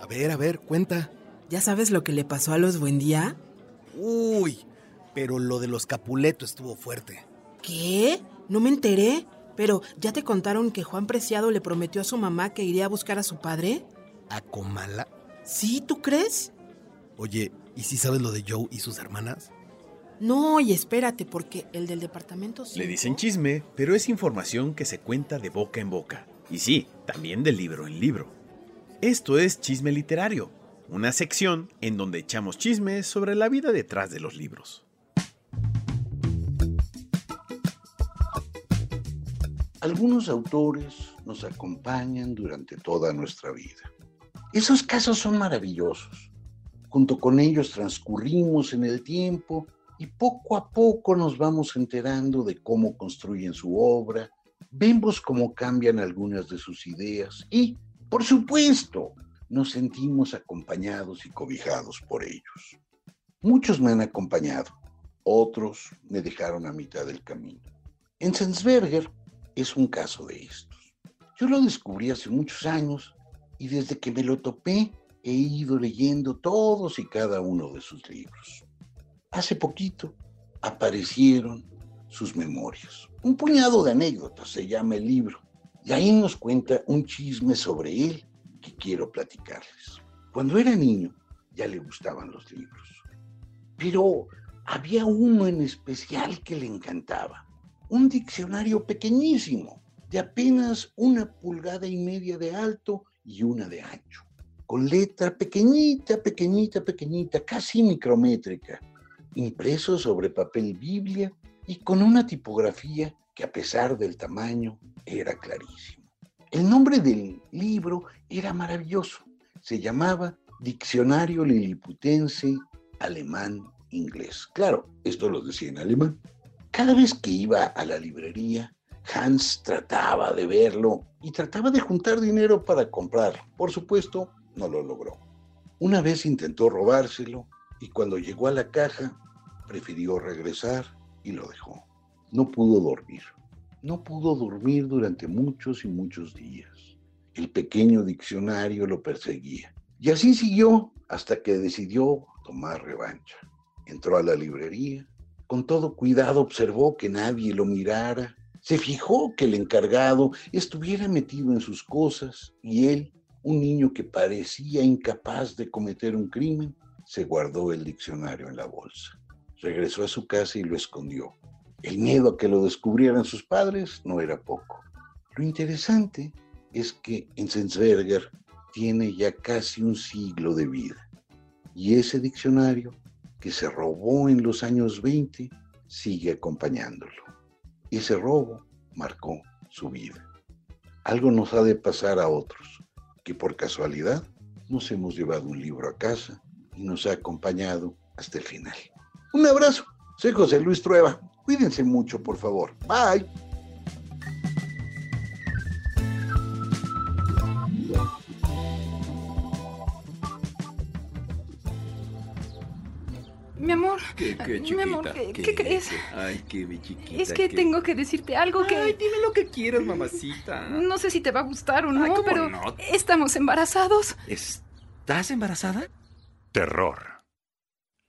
A ver, a ver, cuenta. ¿Ya sabes lo que le pasó a los Buendía? Uy, pero lo de los Capuleto estuvo fuerte. ¿Qué? No me enteré. Pero, ¿ya te contaron que Juan Preciado le prometió a su mamá que iría a buscar a su padre? ¿A Comala? Sí, ¿tú crees? Oye, ¿y si sabes lo de Joe y sus hermanas? No, y espérate, porque el del departamento... Le dicen chisme, pero es información que se cuenta de boca en boca. Y sí, también de libro en libro. Esto es Chisme Literario, una sección en donde echamos chismes sobre la vida detrás de los libros. Algunos autores nos acompañan durante toda nuestra vida. Esos casos son maravillosos. Junto con ellos transcurrimos en el tiempo y poco a poco nos vamos enterando de cómo construyen su obra, vemos cómo cambian algunas de sus ideas y, por supuesto, nos sentimos acompañados y cobijados por ellos. Muchos me han acompañado, otros me dejaron a mitad del camino. En Sensberger es un caso de estos. Yo lo descubrí hace muchos años y desde que me lo topé he ido leyendo todos y cada uno de sus libros. Hace poquito aparecieron sus memorias. Un puñado de anécdotas se llama el libro, y ahí nos cuenta un chisme sobre él que quiero platicarles. Cuando era niño ya le gustaban los libros, pero había uno en especial que le encantaba, un diccionario pequeñísimo, de apenas una pulgada y media de alto y una de ancho, con letra pequeñita, pequeñita, pequeñita, casi micrométrica, impreso sobre papel Biblia y con una tipografía que a pesar del tamaño era clarísimo. El nombre del libro era maravilloso. Se llamaba Diccionario Liliputense Alemán-Inglés. Claro, esto lo decía en alemán. Cada vez que iba a la librería, Hans trataba de verlo y trataba de juntar dinero para comprarlo. Por supuesto, no lo logró. Una vez intentó robárselo y cuando llegó a la caja, prefirió regresar y lo dejó. No pudo dormir. No pudo dormir durante muchos y muchos días. El pequeño diccionario lo perseguía. Y así siguió hasta que decidió tomar revancha. Entró a la librería. Con todo cuidado observó que nadie lo mirara. Se fijó que el encargado estuviera metido en sus cosas y él, un niño que parecía incapaz de cometer un crimen, se guardó el diccionario en la bolsa. Regresó a su casa y lo escondió. El miedo a que lo descubrieran sus padres no era poco. Lo interesante es que Enzensberger tiene ya casi un siglo de vida y ese diccionario que se robó en los años 20 sigue acompañándolo. Ese robo marcó su vida. Algo nos ha de pasar a otros, que por casualidad nos hemos llevado un libro a casa y nos ha acompañado hasta el final. Un abrazo. Soy José Luis Trueba. Cuídense mucho, por favor. Bye. Mi amor, ¿Qué, qué, mi chiquita? amor, ¿qué, qué crees? Ay, qué mi chiquita. Es que qué- tengo que decirte algo que... Ay, dime lo que quieras, mamacita. No sé si te va a gustar o no, Ay, ¿cómo pero no? estamos embarazados. ¿Estás embarazada? Terror.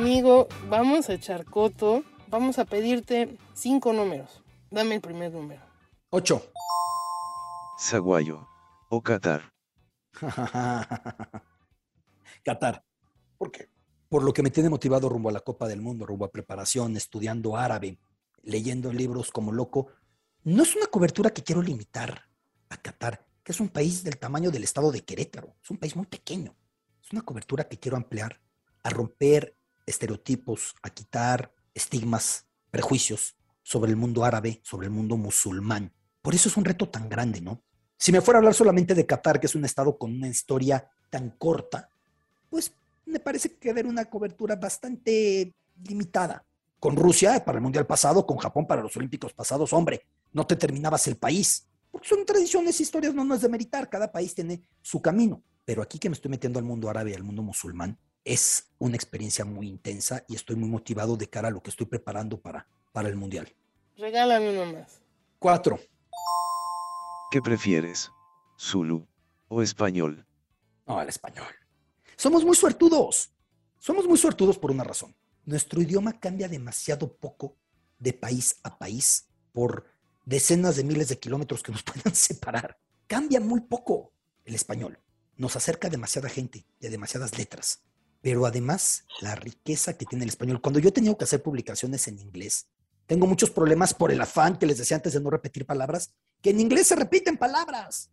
Amigo, vamos a echar coto. Vamos a pedirte cinco números. Dame el primer número. Ocho. Zaguayo. O Qatar. Qatar. ¿Por qué? Por lo que me tiene motivado rumbo a la Copa del Mundo, rumbo a preparación, estudiando árabe, leyendo libros como loco. No es una cobertura que quiero limitar a Qatar, que es un país del tamaño del estado de Querétaro. Es un país muy pequeño. Es una cobertura que quiero ampliar, a romper estereotipos, a quitar estigmas, prejuicios sobre el mundo árabe, sobre el mundo musulmán. Por eso es un reto tan grande, ¿no? Si me fuera a hablar solamente de Qatar, que es un estado con una historia tan corta, pues me parece que debe una cobertura bastante limitada. Con Rusia para el Mundial pasado, con Japón para los Olímpicos pasados, hombre, no te terminabas el país. Son tradiciones, historias, no, no es de meritar, cada país tiene su camino. Pero aquí que me estoy metiendo al mundo árabe al mundo musulmán, es una experiencia muy intensa y estoy muy motivado de cara a lo que estoy preparando para, para el Mundial. Regálame uno más. Cuatro. ¿Qué prefieres? ¿Zulu o español? No, el español. Somos muy suertudos. Somos muy suertudos por una razón. Nuestro idioma cambia demasiado poco de país a país por decenas de miles de kilómetros que nos puedan separar. Cambia muy poco el español. Nos acerca a demasiada gente y a demasiadas letras. Pero además, la riqueza que tiene el español. Cuando yo he tenido que hacer publicaciones en inglés, tengo muchos problemas por el afán que les decía antes de no repetir palabras, que en inglés se repiten palabras.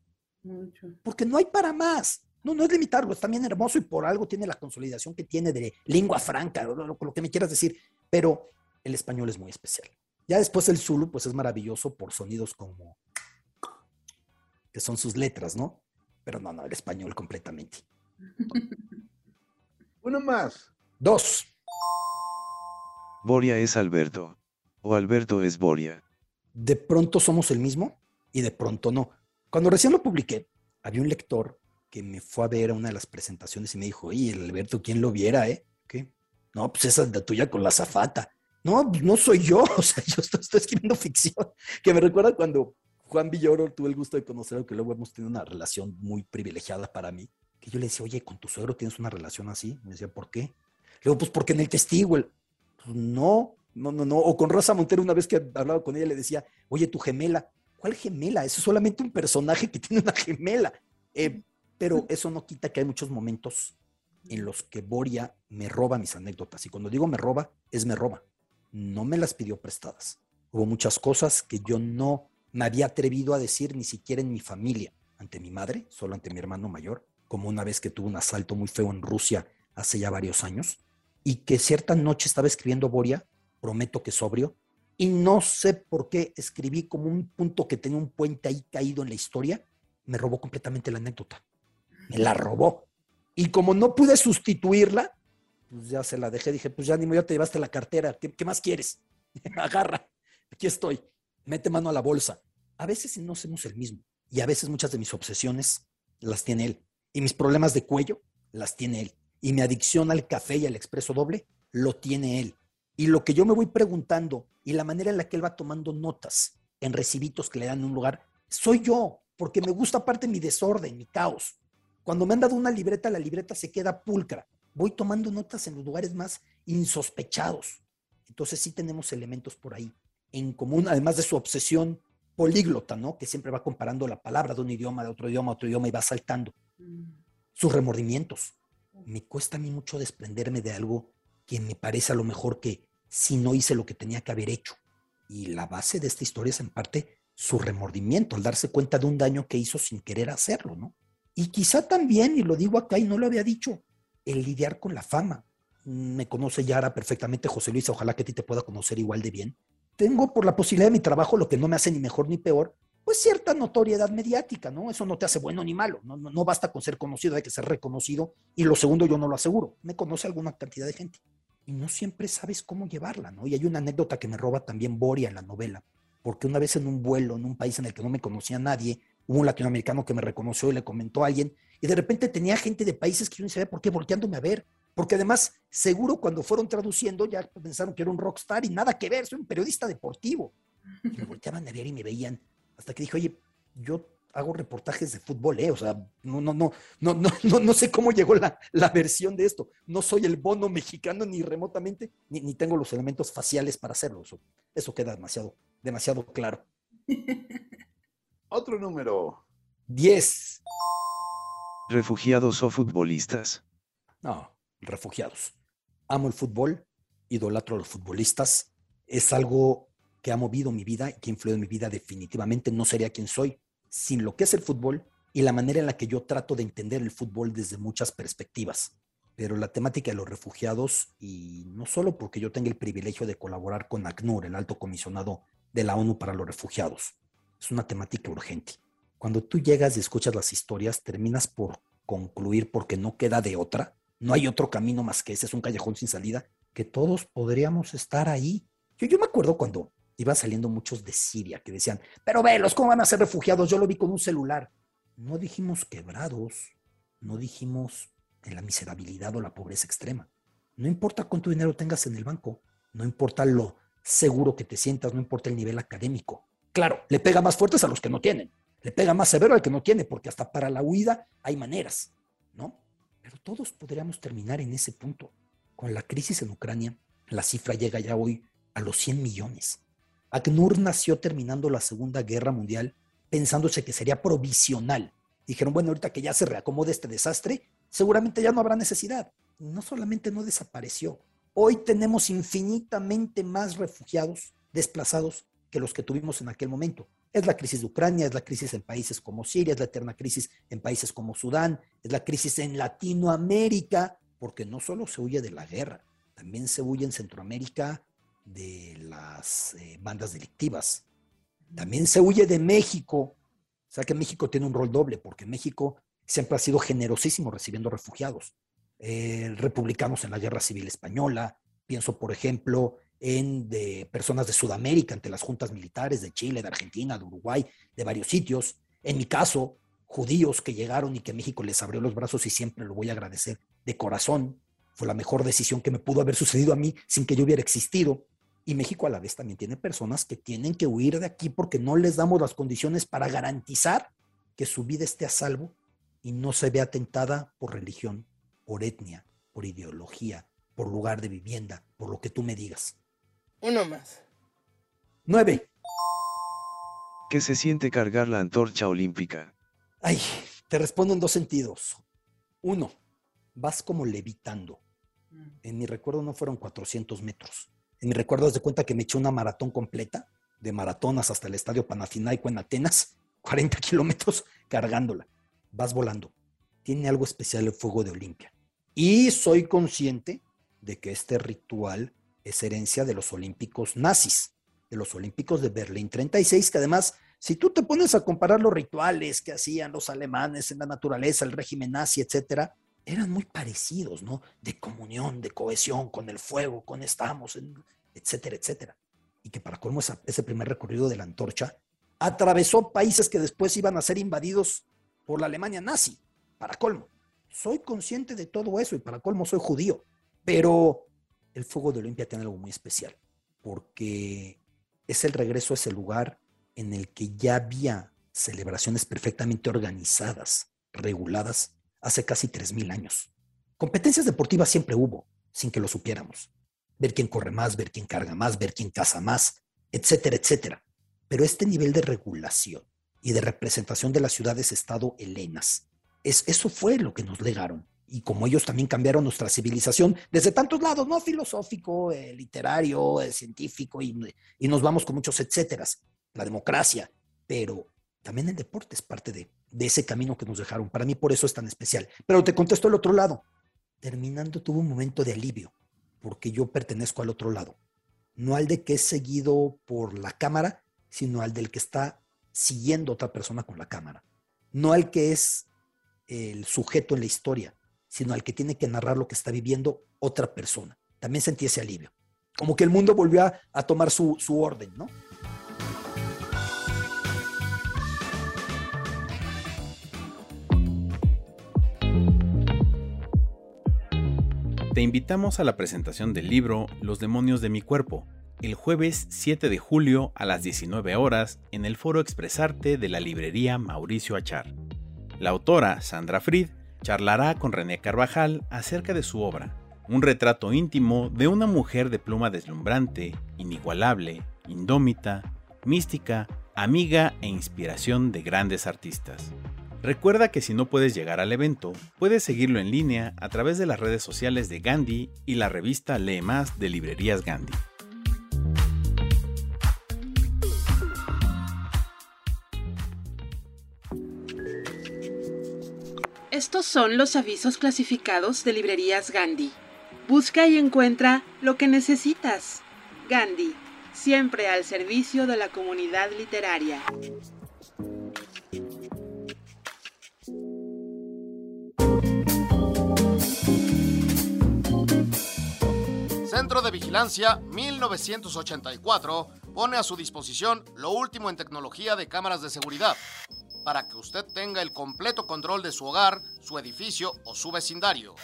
Porque no hay para más. No, no es limitarlo, es también hermoso y por algo tiene la consolidación que tiene de lengua franca, lo, lo- lo que me quieras decir, pero el español es muy especial. Ya después el Zulu, pues es maravilloso por sonidos como que son sus letras, ¿no? Pero no, no, el español completamente. Uno más. Dos. Boria es Alberto. O Alberto es Boria. De pronto somos el mismo y de pronto no. Cuando recién lo publiqué, había un lector que me fue a ver a una de las presentaciones y me dijo, oye, el Alberto, ¿quién lo viera, eh? ¿Qué? No, pues esa es la tuya con la zafata. No, pues no soy yo, o sea, yo estoy, estoy escribiendo ficción. Que me recuerda cuando Juan Villoro tuve el gusto de conocerlo, que luego hemos tenido una relación muy privilegiada para mí. Que yo le decía, oye, con tu suegro tienes una relación así. Me decía, ¿por qué? Le digo, pues porque en el testigo, el, pues no, no, no, no. O con Rosa Montero, una vez que hablaba con ella, le decía, oye, tu gemela. ¿Cuál gemela? Eso es solamente un personaje que tiene una gemela. Eh, pero eso no quita que hay muchos momentos en los que Boria me roba mis anécdotas. Y cuando digo me roba, es me roba. No me las pidió prestadas. Hubo muchas cosas que yo no me había atrevido a decir ni siquiera en mi familia, ante mi madre, solo ante mi hermano mayor, como una vez que tuvo un asalto muy feo en Rusia hace ya varios años, y que cierta noche estaba escribiendo Boria, prometo que sobrio, y no sé por qué escribí como un punto que tenía un puente ahí caído en la historia, me robó completamente la anécdota. Me la robó. Y como no pude sustituirla, pues ya se la dejé. Dije, pues ya ni ya te llevaste la cartera. ¿Qué, qué más quieres? Agarra. Aquí estoy. Mete mano a la bolsa. A veces no hacemos el mismo. Y a veces muchas de mis obsesiones las tiene él. Y mis problemas de cuello las tiene él. Y mi adicción al café y al expreso doble lo tiene él. Y lo que yo me voy preguntando y la manera en la que él va tomando notas en recibitos que le dan en un lugar, soy yo, porque me gusta aparte mi desorden, mi caos. Cuando me han dado una libreta, la libreta se queda pulcra. Voy tomando notas en los lugares más insospechados. Entonces sí tenemos elementos por ahí en común, además de su obsesión políglota, ¿no? Que siempre va comparando la palabra de un idioma, de otro idioma, otro idioma y va saltando. Sus remordimientos. Me cuesta a mí mucho desprenderme de algo que me parece a lo mejor que si no hice lo que tenía que haber hecho. Y la base de esta historia es en parte su remordimiento, al darse cuenta de un daño que hizo sin querer hacerlo, ¿no? Y quizá también, y lo digo acá y no lo había dicho, el lidiar con la fama. Me conoce Yara perfectamente, José Luis, ojalá que a ti te pueda conocer igual de bien. Tengo por la posibilidad de mi trabajo, lo que no me hace ni mejor ni peor, pues cierta notoriedad mediática, ¿no? Eso no te hace bueno ni malo, no, no, no basta con ser conocido, hay que ser reconocido. Y lo segundo, yo no lo aseguro, me conoce alguna cantidad de gente y no siempre sabes cómo llevarla, ¿no? Y hay una anécdota que me roba también Boria en la novela, porque una vez en un vuelo, en un país en el que no me conocía nadie, hubo un latinoamericano que me reconoció y le comentó a alguien, y de repente tenía gente de países que yo no sabía por qué volteándome a ver, porque además, seguro cuando fueron traduciendo ya pensaron que era un rockstar y nada que ver, soy un periodista deportivo. Y me volteaban a ver y me veían, hasta que dije, oye, yo hago reportajes de fútbol, ¿eh? O sea, no, no, no, no, no, no, no sé cómo llegó la, la versión de esto. No soy el bono mexicano ni remotamente, ni, ni tengo los elementos faciales para hacerlo. Eso, eso queda demasiado, demasiado claro. Otro número. 10. ¿Refugiados o futbolistas? No, refugiados. Amo el fútbol, idolatro a los futbolistas. Es algo que ha movido mi vida y que ha influido en mi vida definitivamente. No sería quien soy sin lo que es el fútbol y la manera en la que yo trato de entender el fútbol desde muchas perspectivas. Pero la temática de los refugiados, y no solo porque yo tenga el privilegio de colaborar con ACNUR, el alto comisionado de la ONU para los refugiados, es una temática urgente. Cuando tú llegas y escuchas las historias, terminas por concluir, porque no queda de otra, no hay otro camino más que ese, es un callejón sin salida, que todos podríamos estar ahí. Yo, yo me acuerdo cuando iban saliendo muchos de Siria que decían, pero velos, ¿cómo van a ser refugiados? Yo lo vi con un celular. No dijimos quebrados, no dijimos en la miserabilidad o la pobreza extrema. No importa cuánto dinero tengas en el banco, no importa lo seguro que te sientas, no importa el nivel académico. Claro, le pega más fuertes a los que no tienen, le pega más severo al que no tiene, porque hasta para la huida hay maneras, ¿no? Todos podríamos terminar en ese punto. Con la crisis en Ucrania, la cifra llega ya hoy a los 100 millones. ACNUR nació terminando la Segunda Guerra Mundial pensándose que sería provisional. Dijeron, bueno, ahorita que ya se reacomode este desastre, seguramente ya no habrá necesidad. No solamente no desapareció, hoy tenemos infinitamente más refugiados desplazados que los que tuvimos en aquel momento. Es la crisis de Ucrania, es la crisis en países como Siria, es la eterna crisis en países como Sudán, es la crisis en Latinoamérica, porque no solo se huye de la guerra, también se huye en Centroamérica de las eh, bandas delictivas. También se huye de México. O sea que México tiene un rol doble, porque México siempre ha sido generosísimo recibiendo refugiados. Eh, republicanos en la Guerra Civil Española. Pienso, por ejemplo, en de personas de Sudamérica ante las juntas militares de Chile, de Argentina, de Uruguay, de varios sitios. En mi caso, judíos que llegaron y que México les abrió los brazos y siempre lo voy a agradecer de corazón. Fue la mejor decisión que me pudo haber sucedido a mí sin que yo hubiera existido. Y México a la vez también tiene personas que tienen que huir de aquí porque no les damos las condiciones para garantizar que su vida esté a salvo y no se vea atentada por religión, por etnia, por ideología, por lugar de vivienda, por lo que tú me digas. Uno más. Nueve. ¿Qué se siente cargar la antorcha olímpica? Ay, te respondo en dos sentidos. Uno, vas como levitando. En mi recuerdo no fueron 400 metros. En mi recuerdo, haz de cuenta que me eché una maratón completa, de maratonas hasta el estadio Panathinaiko en Atenas, 40 kilómetros cargándola. Vas volando. Tiene algo especial el fuego de Olimpia. Y soy consciente de que este ritual es herencia de los olímpicos nazis, de los olímpicos de Berlín 36, que además, si tú te pones a comparar los rituales que hacían los alemanes en la naturaleza, el régimen nazi, etcétera, eran muy parecidos, ¿no? De comunión, de cohesión con el fuego, con estamos, en, etcétera, etcétera. Y que para colmo esa, ese primer recorrido de la antorcha atravesó países que después iban a ser invadidos por la Alemania nazi, para colmo. Soy consciente de todo eso y para colmo soy judío, pero el fuego de Olimpia tiene algo muy especial, porque es el regreso a ese lugar en el que ya había celebraciones perfectamente organizadas, reguladas, hace casi 3.000 años. Competencias deportivas siempre hubo, sin que lo supiéramos. Ver quién corre más, ver quién carga más, ver quién caza más, etcétera, etcétera. pero este nivel de regulación y de representación de las ciudades-estado helenas, es, eso fue lo que nos legaron. Y como ellos también cambiaron nuestra civilización desde tantos lados, ¿no? Filosófico, eh, literario, eh, científico, y, y, nos vamos con muchos etcéteras. La democracia, pero también el deporte es parte de, de ese camino que nos dejaron. Para mí por eso es tan especial. Pero te contesto el otro lado. Terminando tuvo un momento de alivio, porque yo pertenezco al otro lado. No al de que es seguido por la cámara, sino al del que está siguiendo otra persona con la cámara. No al que es el sujeto en la historia, sino al que tiene que narrar lo que está viviendo otra persona. También sentí ese alivio. Como que el mundo volvió a, tomar su, su orden, ¿no? Te invitamos a la presentación del libro Los demonios de mi cuerpo, el jueves 7 de julio a las 19 horas en el foro Expresarte de la librería Mauricio Achar. La autora, Sandra Fried, charlará con René Carvajal acerca de su obra, un retrato íntimo de una mujer de pluma deslumbrante, inigualable, indómita, mística, amiga e inspiración de grandes artistas. Recuerda que si no puedes llegar al evento, puedes seguirlo en línea a través de las redes sociales de Gandhi y la revista Lee Más de Librerías Gandhi. Estos son los avisos clasificados de Librerías Gandhi. Busca y encuentra lo que necesitas. Gandhi, siempre al servicio de la comunidad literaria. Centro de Vigilancia 1984 pone a su disposición lo último en tecnología de cámaras de seguridad para que usted tenga el completo control de su hogar, su edificio o su vecindario.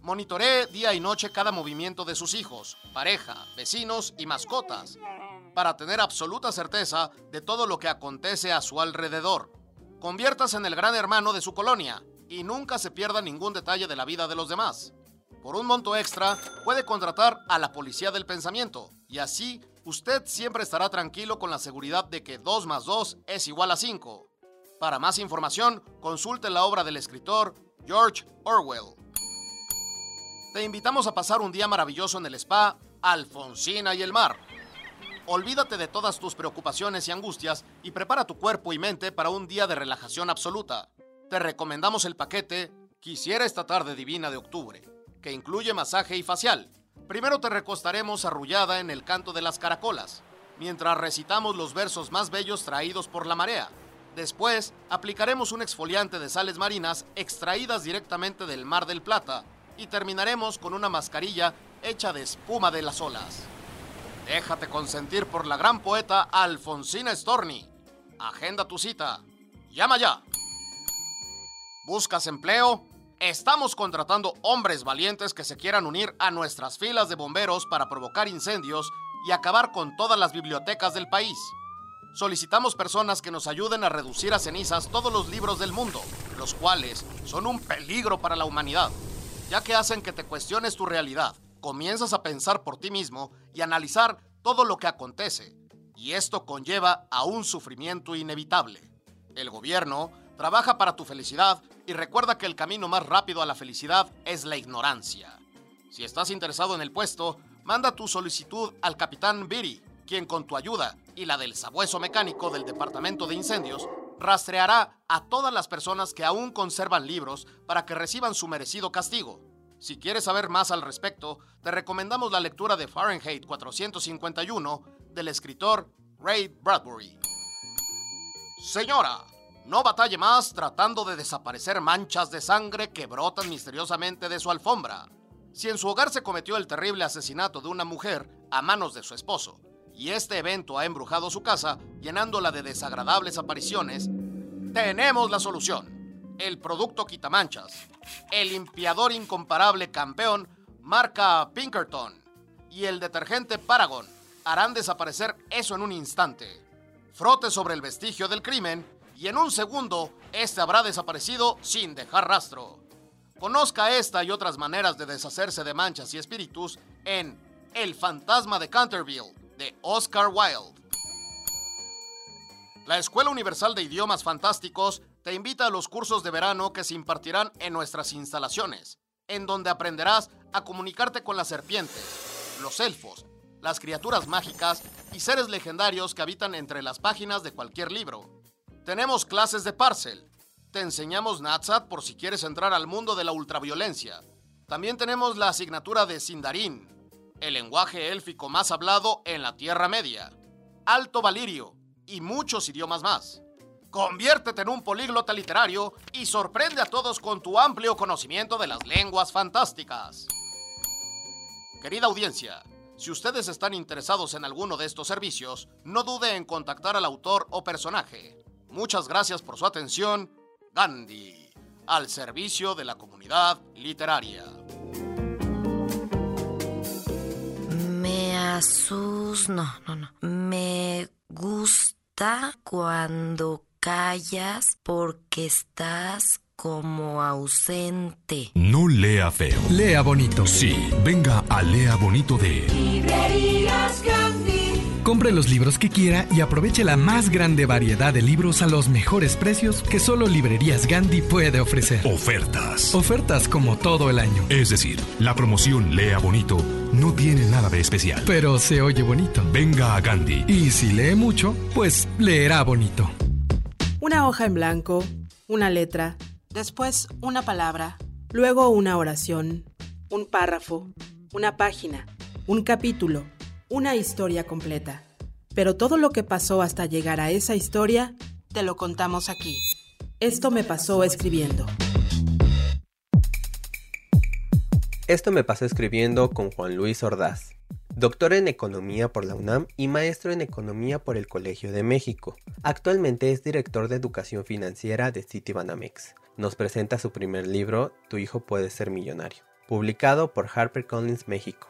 Monitoree día y noche cada movimiento de sus hijos, pareja, vecinos y mascotas para tener absoluta certeza de todo lo que acontece a su alrededor. Conviértase en el gran hermano de su colonia y nunca se pierda ningún detalle de la vida de los demás. Por un monto extra, puede contratar a la policía del pensamiento y así usted siempre estará tranquilo con la seguridad de que 2 más 2 es igual a 5. Para más información, consulte la obra del escritor George Orwell. Te invitamos a pasar un día maravilloso en el spa Alfonsina y el mar. Olvídate de todas tus preocupaciones y angustias y prepara tu cuerpo y mente para un día de relajación absoluta. Te recomendamos el paquete Quisiera esta tarde divina de octubre que incluye masaje y facial. Primero te recostaremos arrullada en el canto de las caracolas, mientras recitamos los versos más bellos traídos por la marea. Después, aplicaremos un exfoliante de sales marinas extraídas directamente del Mar del Plata y terminaremos con una mascarilla hecha de espuma de las olas. Déjate consentir por la gran poeta Alfonsina Storni. Agenda tu cita. Llama ya. ¿Buscas empleo? Estamos contratando hombres valientes que se quieran unir a nuestras filas de bomberos para provocar incendios y acabar con todas las bibliotecas del país. Solicitamos personas que nos ayuden a reducir a cenizas todos los libros del mundo, los cuales son un peligro para la humanidad, ya que hacen que te cuestiones tu realidad, comienzas a pensar por ti mismo y analizar todo lo que acontece, y esto conlleva a un sufrimiento inevitable. El gobierno trabaja para tu felicidad y recuerda que el camino más rápido a la felicidad es la ignorancia. Si estás interesado en el puesto, manda tu solicitud al capitán Biri, quien con tu ayuda y la del sabueso mecánico del Departamento de Incendios rastreará a todas las personas que aún conservan libros para que reciban su merecido castigo. Si quieres saber más al respecto, te recomendamos la lectura de Fahrenheit 451 del escritor Ray Bradbury. Señora, no batalle más tratando de desaparecer manchas de sangre que brotan misteriosamente de su alfombra. Si en su hogar se cometió el terrible asesinato de una mujer a manos de su esposo, y este evento ha embrujado su casa, llenándola de desagradables apariciones, tenemos la solución. El producto quitamanchas. El limpiador incomparable campeón marca Pinkerton y el detergente Paragon harán desaparecer eso en un instante. Frote sobre el vestigio del crimen y en un segundo, este habrá desaparecido sin dejar rastro. Conozca esta y otras maneras de deshacerse de manchas y espíritus en El fantasma de Canterville, de Oscar Wilde. La Escuela Universal de Idiomas Fantásticos te invita a los cursos de verano que se impartirán en nuestras instalaciones, en donde aprenderás a comunicarte con las serpientes, los elfos, las criaturas mágicas y seres legendarios que habitan entre las páginas de cualquier libro. Tenemos clases de Parcel. Te enseñamos Natsat por si quieres entrar al mundo de la ultraviolencia. También tenemos la asignatura de Sindarin, el lenguaje élfico más hablado en la Tierra Media, Alto Valirio y muchos idiomas más. Conviértete en un políglota literario y sorprende a todos con tu amplio conocimiento de las lenguas fantásticas. Querida audiencia, si ustedes están interesados en alguno de estos servicios, no dude en contactar al autor o personaje. Muchas gracias por su atención. Gandhi, al servicio de la comunidad literaria. Me asus... No, no, no. Me gusta cuando callas porque estás como ausente. No lea feo. Lea bonito. Sí, venga a Lea Bonito de Librerías Gandhi. Compre los libros que quiera y aproveche la más grande variedad de libros a los mejores precios que solo Librerías Gandhi puede ofrecer. Ofertas. Ofertas como todo el año. Es decir, la promoción Lea Bonito no tiene nada de especial. Pero se oye bonito. Venga a Gandhi. Y si lee mucho, pues leerá bonito. Una hoja en blanco, una letra, después una palabra, luego una oración, un párrafo, una página, un capítulo, una historia completa. Pero todo lo que pasó hasta llegar a esa historia, te lo contamos aquí. Esto me pasó escribiendo. Esto me pasó escribiendo con Juan Luis Ordaz, doctor en Economía por la UNAM y maestro en Economía por el Colegio de México. Actualmente es director de Educación Financiera de Citibanamex. Nos presenta su primer libro, Tu hijo puede ser millonario, publicado por HarperCollins México.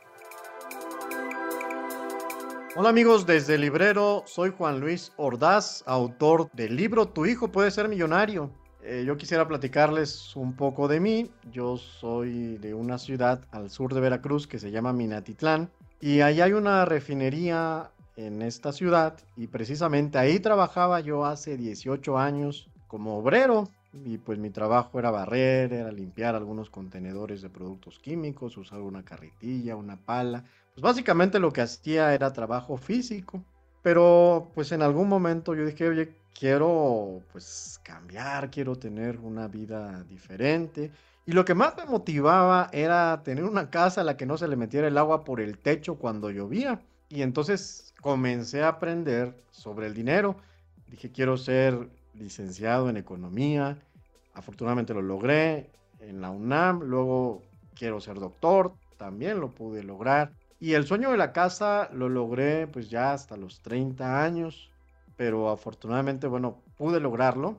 Hola amigos, desde el librero soy Juan Luis Ordaz, autor del libro Tu hijo puede ser millonario. Eh, yo quisiera platicarles un poco de mí. Yo soy de una ciudad al sur de Veracruz que se llama Minatitlán y ahí hay una refinería en esta ciudad y precisamente ahí trabajaba yo hace 18 años como obrero y pues mi trabajo era barrer, era limpiar algunos contenedores de productos químicos, usar una carretilla, una pala. Pues básicamente lo que hacía era trabajo físico. Pero pues en algún momento yo dije, oye, quiero pues cambiar, quiero tener una vida diferente. Y lo que más me motivaba era tener una casa a la que no se le metiera el agua por el techo cuando llovía. Y entonces comencé a aprender sobre el dinero. Dije, quiero ser licenciado en economía. Afortunadamente lo logré en la UNAM. Luego quiero ser doctor. También lo pude lograr. Y el sueño de la casa lo logré pues ya hasta los 30 años. Pero afortunadamente, bueno, pude lograrlo.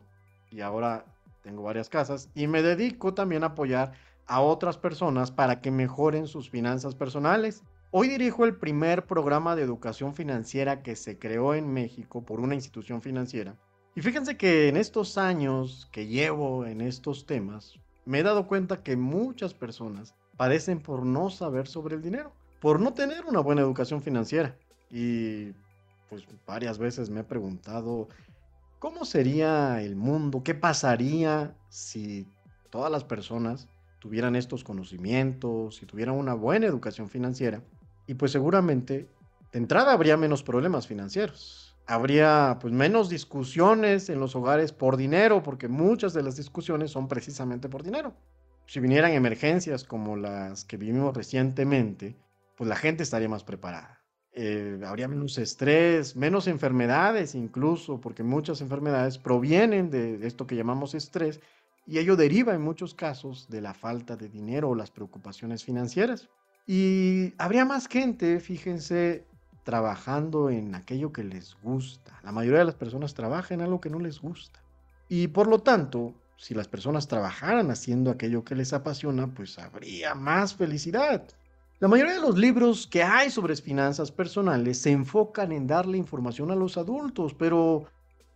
Y ahora tengo varias casas. Y me dedico también a apoyar a otras personas para que mejoren sus finanzas personales. Hoy dirijo el primer programa de educación financiera que se creó en México por una institución financiera y fíjense que en estos años que llevo en estos temas, me he dado cuenta que muchas personas padecen por no saber sobre el dinero, por no tener una buena educación financiera. Y pues varias veces me he preguntado, ¿cómo sería el mundo? ¿Qué pasaría si todas las personas tuvieran estos conocimientos, si tuvieran una buena educación financiera? Y pues seguramente de entrada habría menos problemas financieros habría pues menos discusiones en los hogares por dinero, porque muchas de las discusiones son precisamente por dinero. Si vinieran emergencias como las que vivimos recientemente, pues la gente estaría más preparada. Eh, habría menos estrés, menos enfermedades incluso, porque muchas enfermedades provienen de esto que llamamos estrés y ello deriva en muchos casos de la falta de dinero o las preocupaciones financieras. Y habría más gente, fíjense, trabajando en aquello que les gusta. La mayoría de las personas trabajan en algo que no les gusta. Y por lo tanto, si las personas trabajaran haciendo aquello que les apasiona, pues habría más felicidad. La mayoría de los libros que hay sobre finanzas personales se enfocan en darle información a los adultos, pero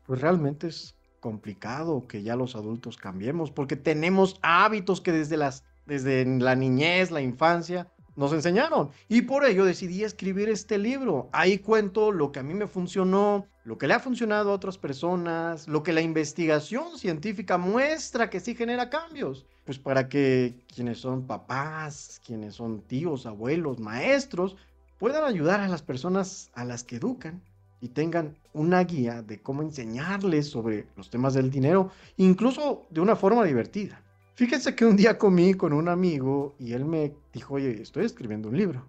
pues realmente es complicado que ya los adultos cambiemos porque tenemos hábitos que desde las desde la niñez, la infancia, nos enseñaron. Y por ello decidí escribir este libro. Ahí cuento lo que a mí me funcionó, lo que le ha funcionado a otras personas, lo que la investigación científica muestra que sí genera cambios. Pues para que quienes son papás, quienes son tíos, abuelos, maestros, puedan ayudar a las personas a las que educan y tengan una guía de cómo enseñarles sobre los temas del dinero, incluso de una forma divertida. Fíjense que un día comí con un amigo y él me dijo, oye, estoy escribiendo un libro.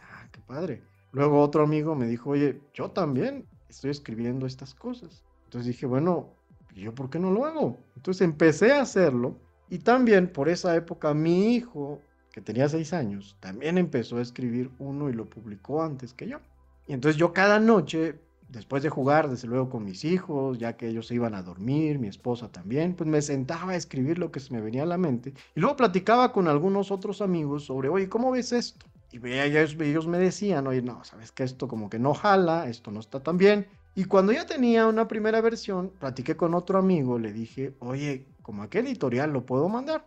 Ah, qué padre. Luego otro amigo me dijo, oye, yo también estoy escribiendo estas cosas. Entonces dije, bueno, ¿yo por qué no lo hago? Entonces empecé a hacerlo y también por esa época mi hijo, que tenía seis años, también empezó a escribir uno y lo publicó antes que yo. Y entonces yo cada noche después de jugar, desde luego, con mis hijos, ya que ellos se iban a dormir, mi esposa también, pues me sentaba a escribir lo que se me venía a la mente. Y luego platicaba con algunos otros amigos sobre, oye, ¿cómo ves esto? Y ellos, ellos me decían, oye, no, sabes que esto como que no jala, esto no está tan bien. Y cuando ya tenía una primera versión, platiqué con otro amigo, le dije, oye, ¿cómo a qué editorial lo puedo mandar?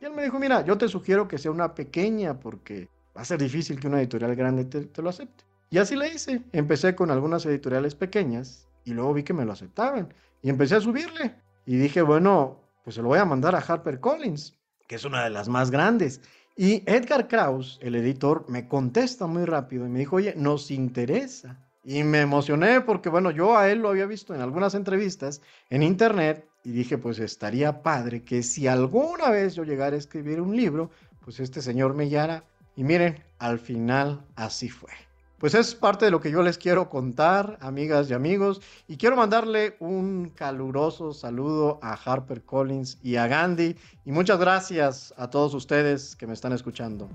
Y él me dijo, mira, yo te sugiero que sea una pequeña porque va a ser difícil que una editorial grande te lo acepte. Y así le hice. Empecé con algunas editoriales pequeñas y luego vi que me lo aceptaban. Y empecé a subirle. Y dije, bueno, pues se lo voy a mandar a Harper Collins, que es una de las más grandes. Y Edgar Kraus, el editor, me contesta muy rápido y me dijo, oye, nos interesa. Y me emocioné porque, bueno, yo a él lo había visto en algunas entrevistas en internet y dije, pues estaría padre que si alguna vez yo llegara a escribir un libro, pues este señor me guiara. Y miren, al final así fue. Pues es parte de lo que yo les quiero contar, amigas y amigos, y quiero mandarle un caluroso saludo a Harper Collins y a Gandhi, y muchas gracias a todos ustedes que me están escuchando.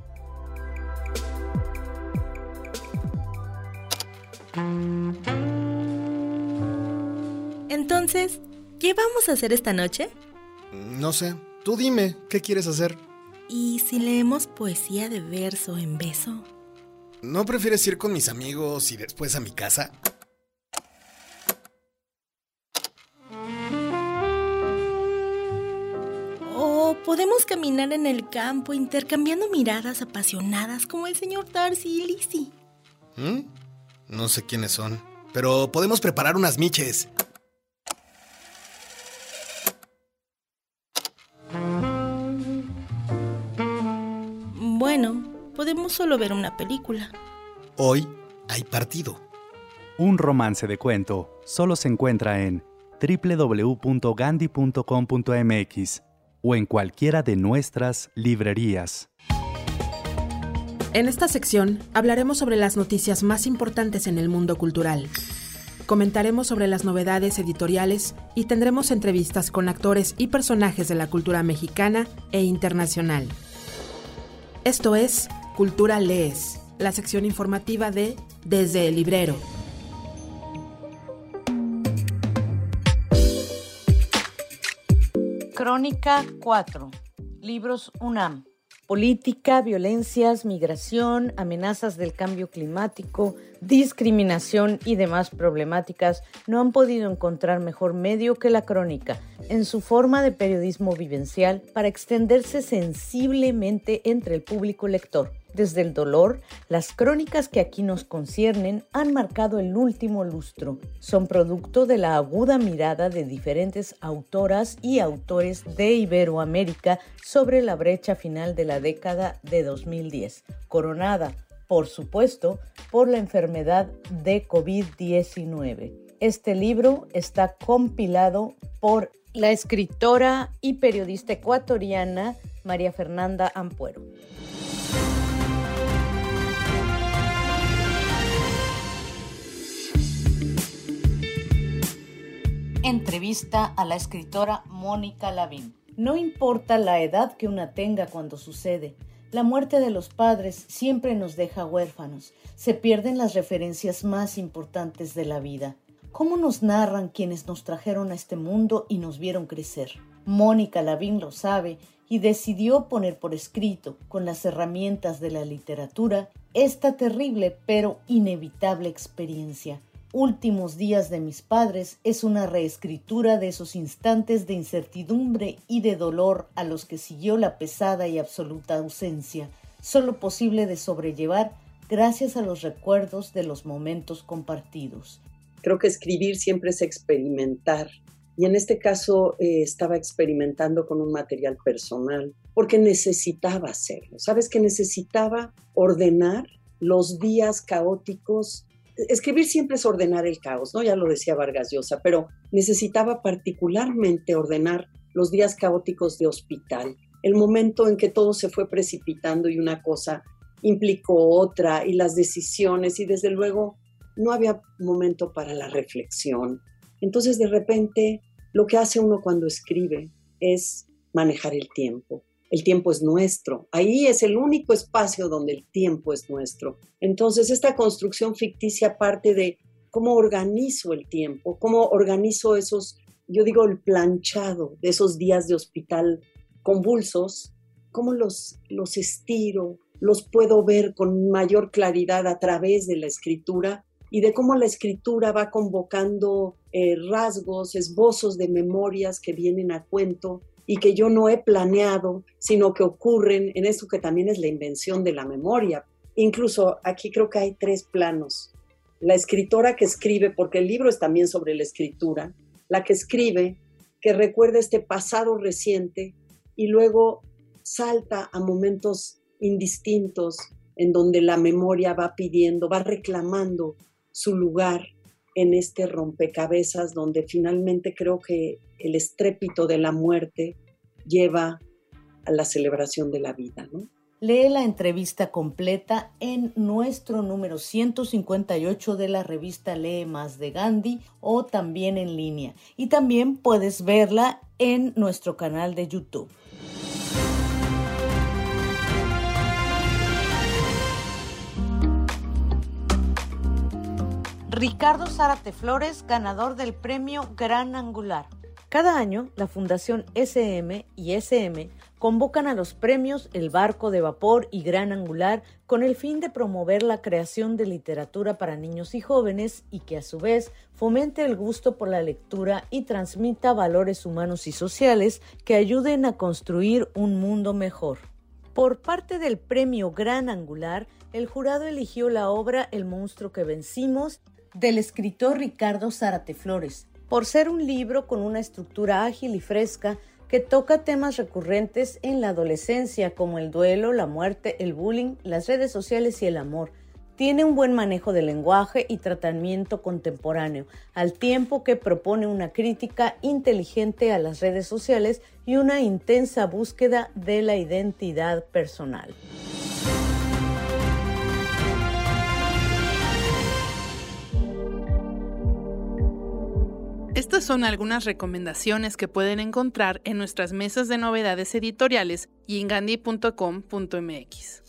Entonces, ¿qué vamos a hacer esta noche? No sé, tú dime, ¿qué quieres hacer? ¿Y si leemos poesía de verso en beso? ¿No prefieres ir con mis amigos y después a mi casa? O podemos caminar en el campo intercambiando miradas apasionadas como el señor Darcy y Lizzie. ¿Mm? No sé quiénes son, pero podemos preparar unas miches. Bueno, podemos solo ver una película. Hoy hay partido. Un romance de cuento solo se encuentra en www.gandhi.com.mx o en cualquiera de nuestras librerías. En esta sección hablaremos sobre las noticias más importantes en el mundo cultural. Comentaremos sobre las novedades editoriales y tendremos entrevistas con actores y personajes de la cultura mexicana e internacional. Esto es Cultura Lees, la sección informativa de Desde el Librero. Crónica 4. Libros UNAM. Política, violencias, migración, amenazas del cambio climático, discriminación y demás problemáticas no han podido encontrar mejor medio que la crónica, en su forma de periodismo vivencial, para extenderse sensiblemente entre el público lector. Desde el dolor, las crónicas que aquí nos conciernen han marcado el último lustro. Son producto de la aguda mirada de diferentes autoras y autores de Iberoamérica sobre la brecha final de la década de 2010, coronada, por supuesto, por la enfermedad de COVID-19. Este libro está compilado por la escritora y periodista ecuatoriana María Fernanda Ampuero. Entrevista a la escritora Mónica Lavín. No importa la edad que una tenga cuando sucede, la muerte de los padres siempre nos deja huérfanos. Se pierden las referencias más importantes de la vida. ¿Cómo nos narran quienes nos trajeron a este mundo y nos vieron crecer? Mónica Lavín lo sabe y decidió poner por escrito, con las herramientas de la literatura, esta terrible pero inevitable experiencia Últimos días de mis padres es una reescritura de esos instantes de incertidumbre y de dolor a los que siguió la pesada y absoluta ausencia, solo posible de sobrellevar gracias a los recuerdos de los momentos compartidos. Creo que escribir siempre es experimentar. Y en este caso eh, estaba experimentando con un material personal porque necesitaba hacerlo. ¿Sabes que necesitaba ordenar los días caóticos? Escribir siempre es ordenar el caos, ¿no? Ya lo decía Vargas Llosa, pero necesitaba particularmente ordenar los días caóticos de hospital, el momento en que todo se fue precipitando y una cosa implicó otra y las decisiones y desde luego no había momento para la reflexión. Entonces de repente lo que hace uno cuando escribe es manejar el tiempo. El tiempo es nuestro. Ahí es el único espacio donde el tiempo es nuestro. Entonces esta construcción ficticia parte de cómo organizo el tiempo, cómo organizo esos, yo digo, el planchado de esos días de hospital convulsos, cómo los, los estiro, los puedo ver con mayor claridad a través de la escritura y de cómo la escritura va convocando eh, rasgos, esbozos de memorias que vienen a cuento y que yo no he planeado, sino que ocurren en esto que también es la invención de la memoria. Incluso aquí creo que hay tres planos. La escritora que escribe, porque el libro es también sobre la escritura, la que escribe, que recuerda este pasado reciente y luego salta a momentos indistintos en donde la memoria va pidiendo, va reclamando su lugar en este rompecabezas donde finalmente creo que el estrépito de la muerte lleva a la celebración de la vida. Lee la entrevista completa en nuestro número 158 de la revista Lee Más de Gandhi o también en línea. Y también puedes verla en nuestro canal de YouTube. Ricardo Zárate Flores, ganador del premio Gran Angular. Cada año, la Fundación SM y SM convocan a los premios El Barco de Vapor y Gran Angular con el fin de promover la creación de literatura para niños y jóvenes y que a su vez fomente el gusto por la lectura y transmita valores humanos y sociales que ayuden a construir un mundo mejor. Por parte del premio Gran Angular, el jurado eligió la obra El monstruo que vencimos del escritor Ricardo Zárate Flores, por ser un libro con una estructura ágil y fresca que toca temas recurrentes en la adolescencia como el duelo, la muerte, el bullying, las redes sociales y el amor. Tiene un buen manejo del lenguaje y tratamiento contemporáneo, al tiempo que propone una crítica inteligente a las redes sociales y una intensa búsqueda de la identidad personal. Estas son algunas recomendaciones que pueden encontrar en nuestras mesas de novedades editoriales y en gandhi.com.mx.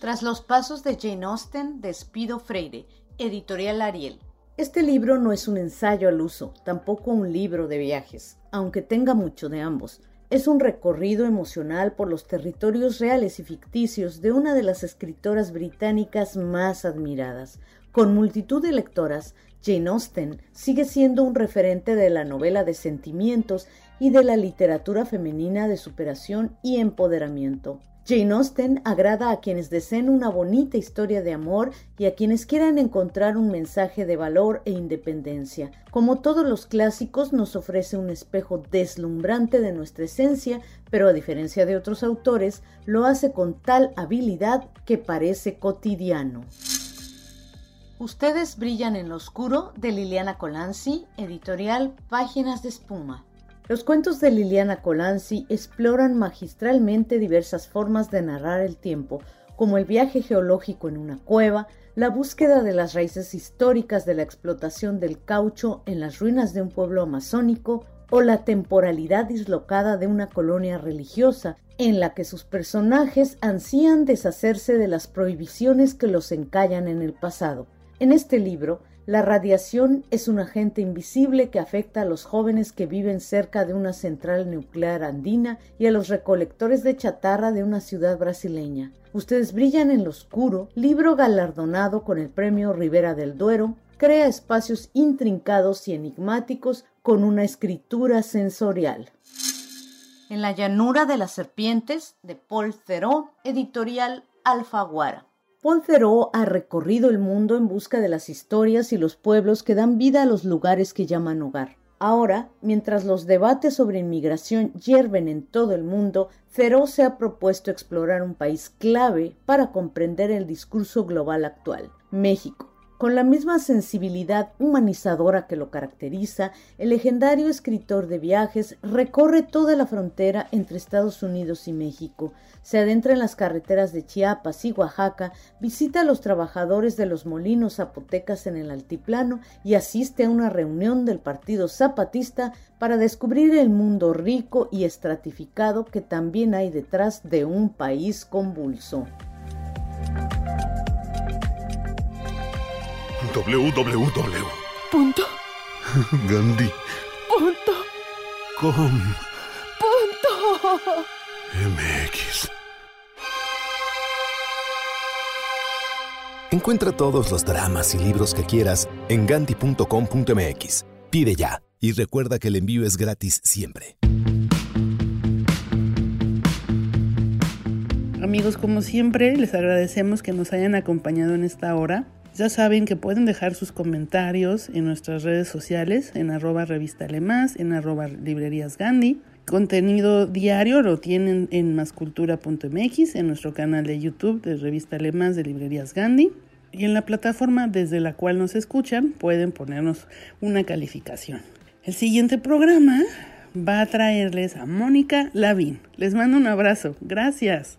Tras los pasos de Jane Austen, despido Freire, editorial Ariel. Este libro no es un ensayo al uso, tampoco un libro de viajes, aunque tenga mucho de ambos. Es un recorrido emocional por los territorios reales y ficticios de una de las escritoras británicas más admiradas. Con multitud de lectoras, Jane Austen sigue siendo un referente de la novela de sentimientos y de la literatura femenina de superación y empoderamiento. Jane Austen agrada a quienes deseen una bonita historia de amor y a quienes quieran encontrar un mensaje de valor e independencia. Como todos los clásicos, nos ofrece un espejo deslumbrante de nuestra esencia, pero a diferencia de otros autores, lo hace con tal habilidad que parece cotidiano. Ustedes brillan en lo oscuro de Liliana Colanzi, editorial Páginas de Espuma. Los cuentos de Liliana Colanzi exploran magistralmente diversas formas de narrar el tiempo, como el viaje geológico en una cueva, la búsqueda de las raíces históricas de la explotación del caucho en las ruinas de un pueblo amazónico o la temporalidad dislocada de una colonia religiosa en la que sus personajes ansían deshacerse de las prohibiciones que los encallan en el pasado. En este libro, la radiación es un agente invisible que afecta a los jóvenes que viven cerca de una central nuclear andina y a los recolectores de chatarra de una ciudad brasileña. Ustedes brillan en lo oscuro, libro galardonado con el premio Rivera del Duero, crea espacios intrincados y enigmáticos con una escritura sensorial. En la llanura de las serpientes de Paul Theroux, editorial Alfaguara. Paul Theroux ha recorrido el mundo en busca de las historias y los pueblos que dan vida a los lugares que llaman hogar. Ahora, mientras los debates sobre inmigración hierven en todo el mundo, Theroux se ha propuesto explorar un país clave para comprender el discurso global actual, México. Con la misma sensibilidad humanizadora que lo caracteriza, el legendario escritor de viajes recorre toda la frontera entre Estados Unidos y México, se adentra en las carreteras de Chiapas y Oaxaca, visita a los trabajadores de los molinos zapotecas en el altiplano y asiste a una reunión del Partido Zapatista para descubrir el mundo rico y estratificado que también hay detrás de un país convulso. Www. Punto. Gandhi. Punto. Com. Punto. MX. Encuentra todos los dramas y libros que quieras en ganti.com.mx. Pide ya y recuerda que el envío es gratis siempre. Amigos, como siempre, les agradecemos que nos hayan acompañado en esta hora. Ya saben que pueden dejar sus comentarios en nuestras redes sociales, en arroba revista Alemás, en arroba librerías Gandhi. Contenido diario lo tienen en mascultura.mx, en nuestro canal de YouTube de Revista Alemás de Librerías Gandhi. Y en la plataforma desde la cual nos escuchan pueden ponernos una calificación. El siguiente programa va a traerles a Mónica Lavín. Les mando un abrazo. Gracias.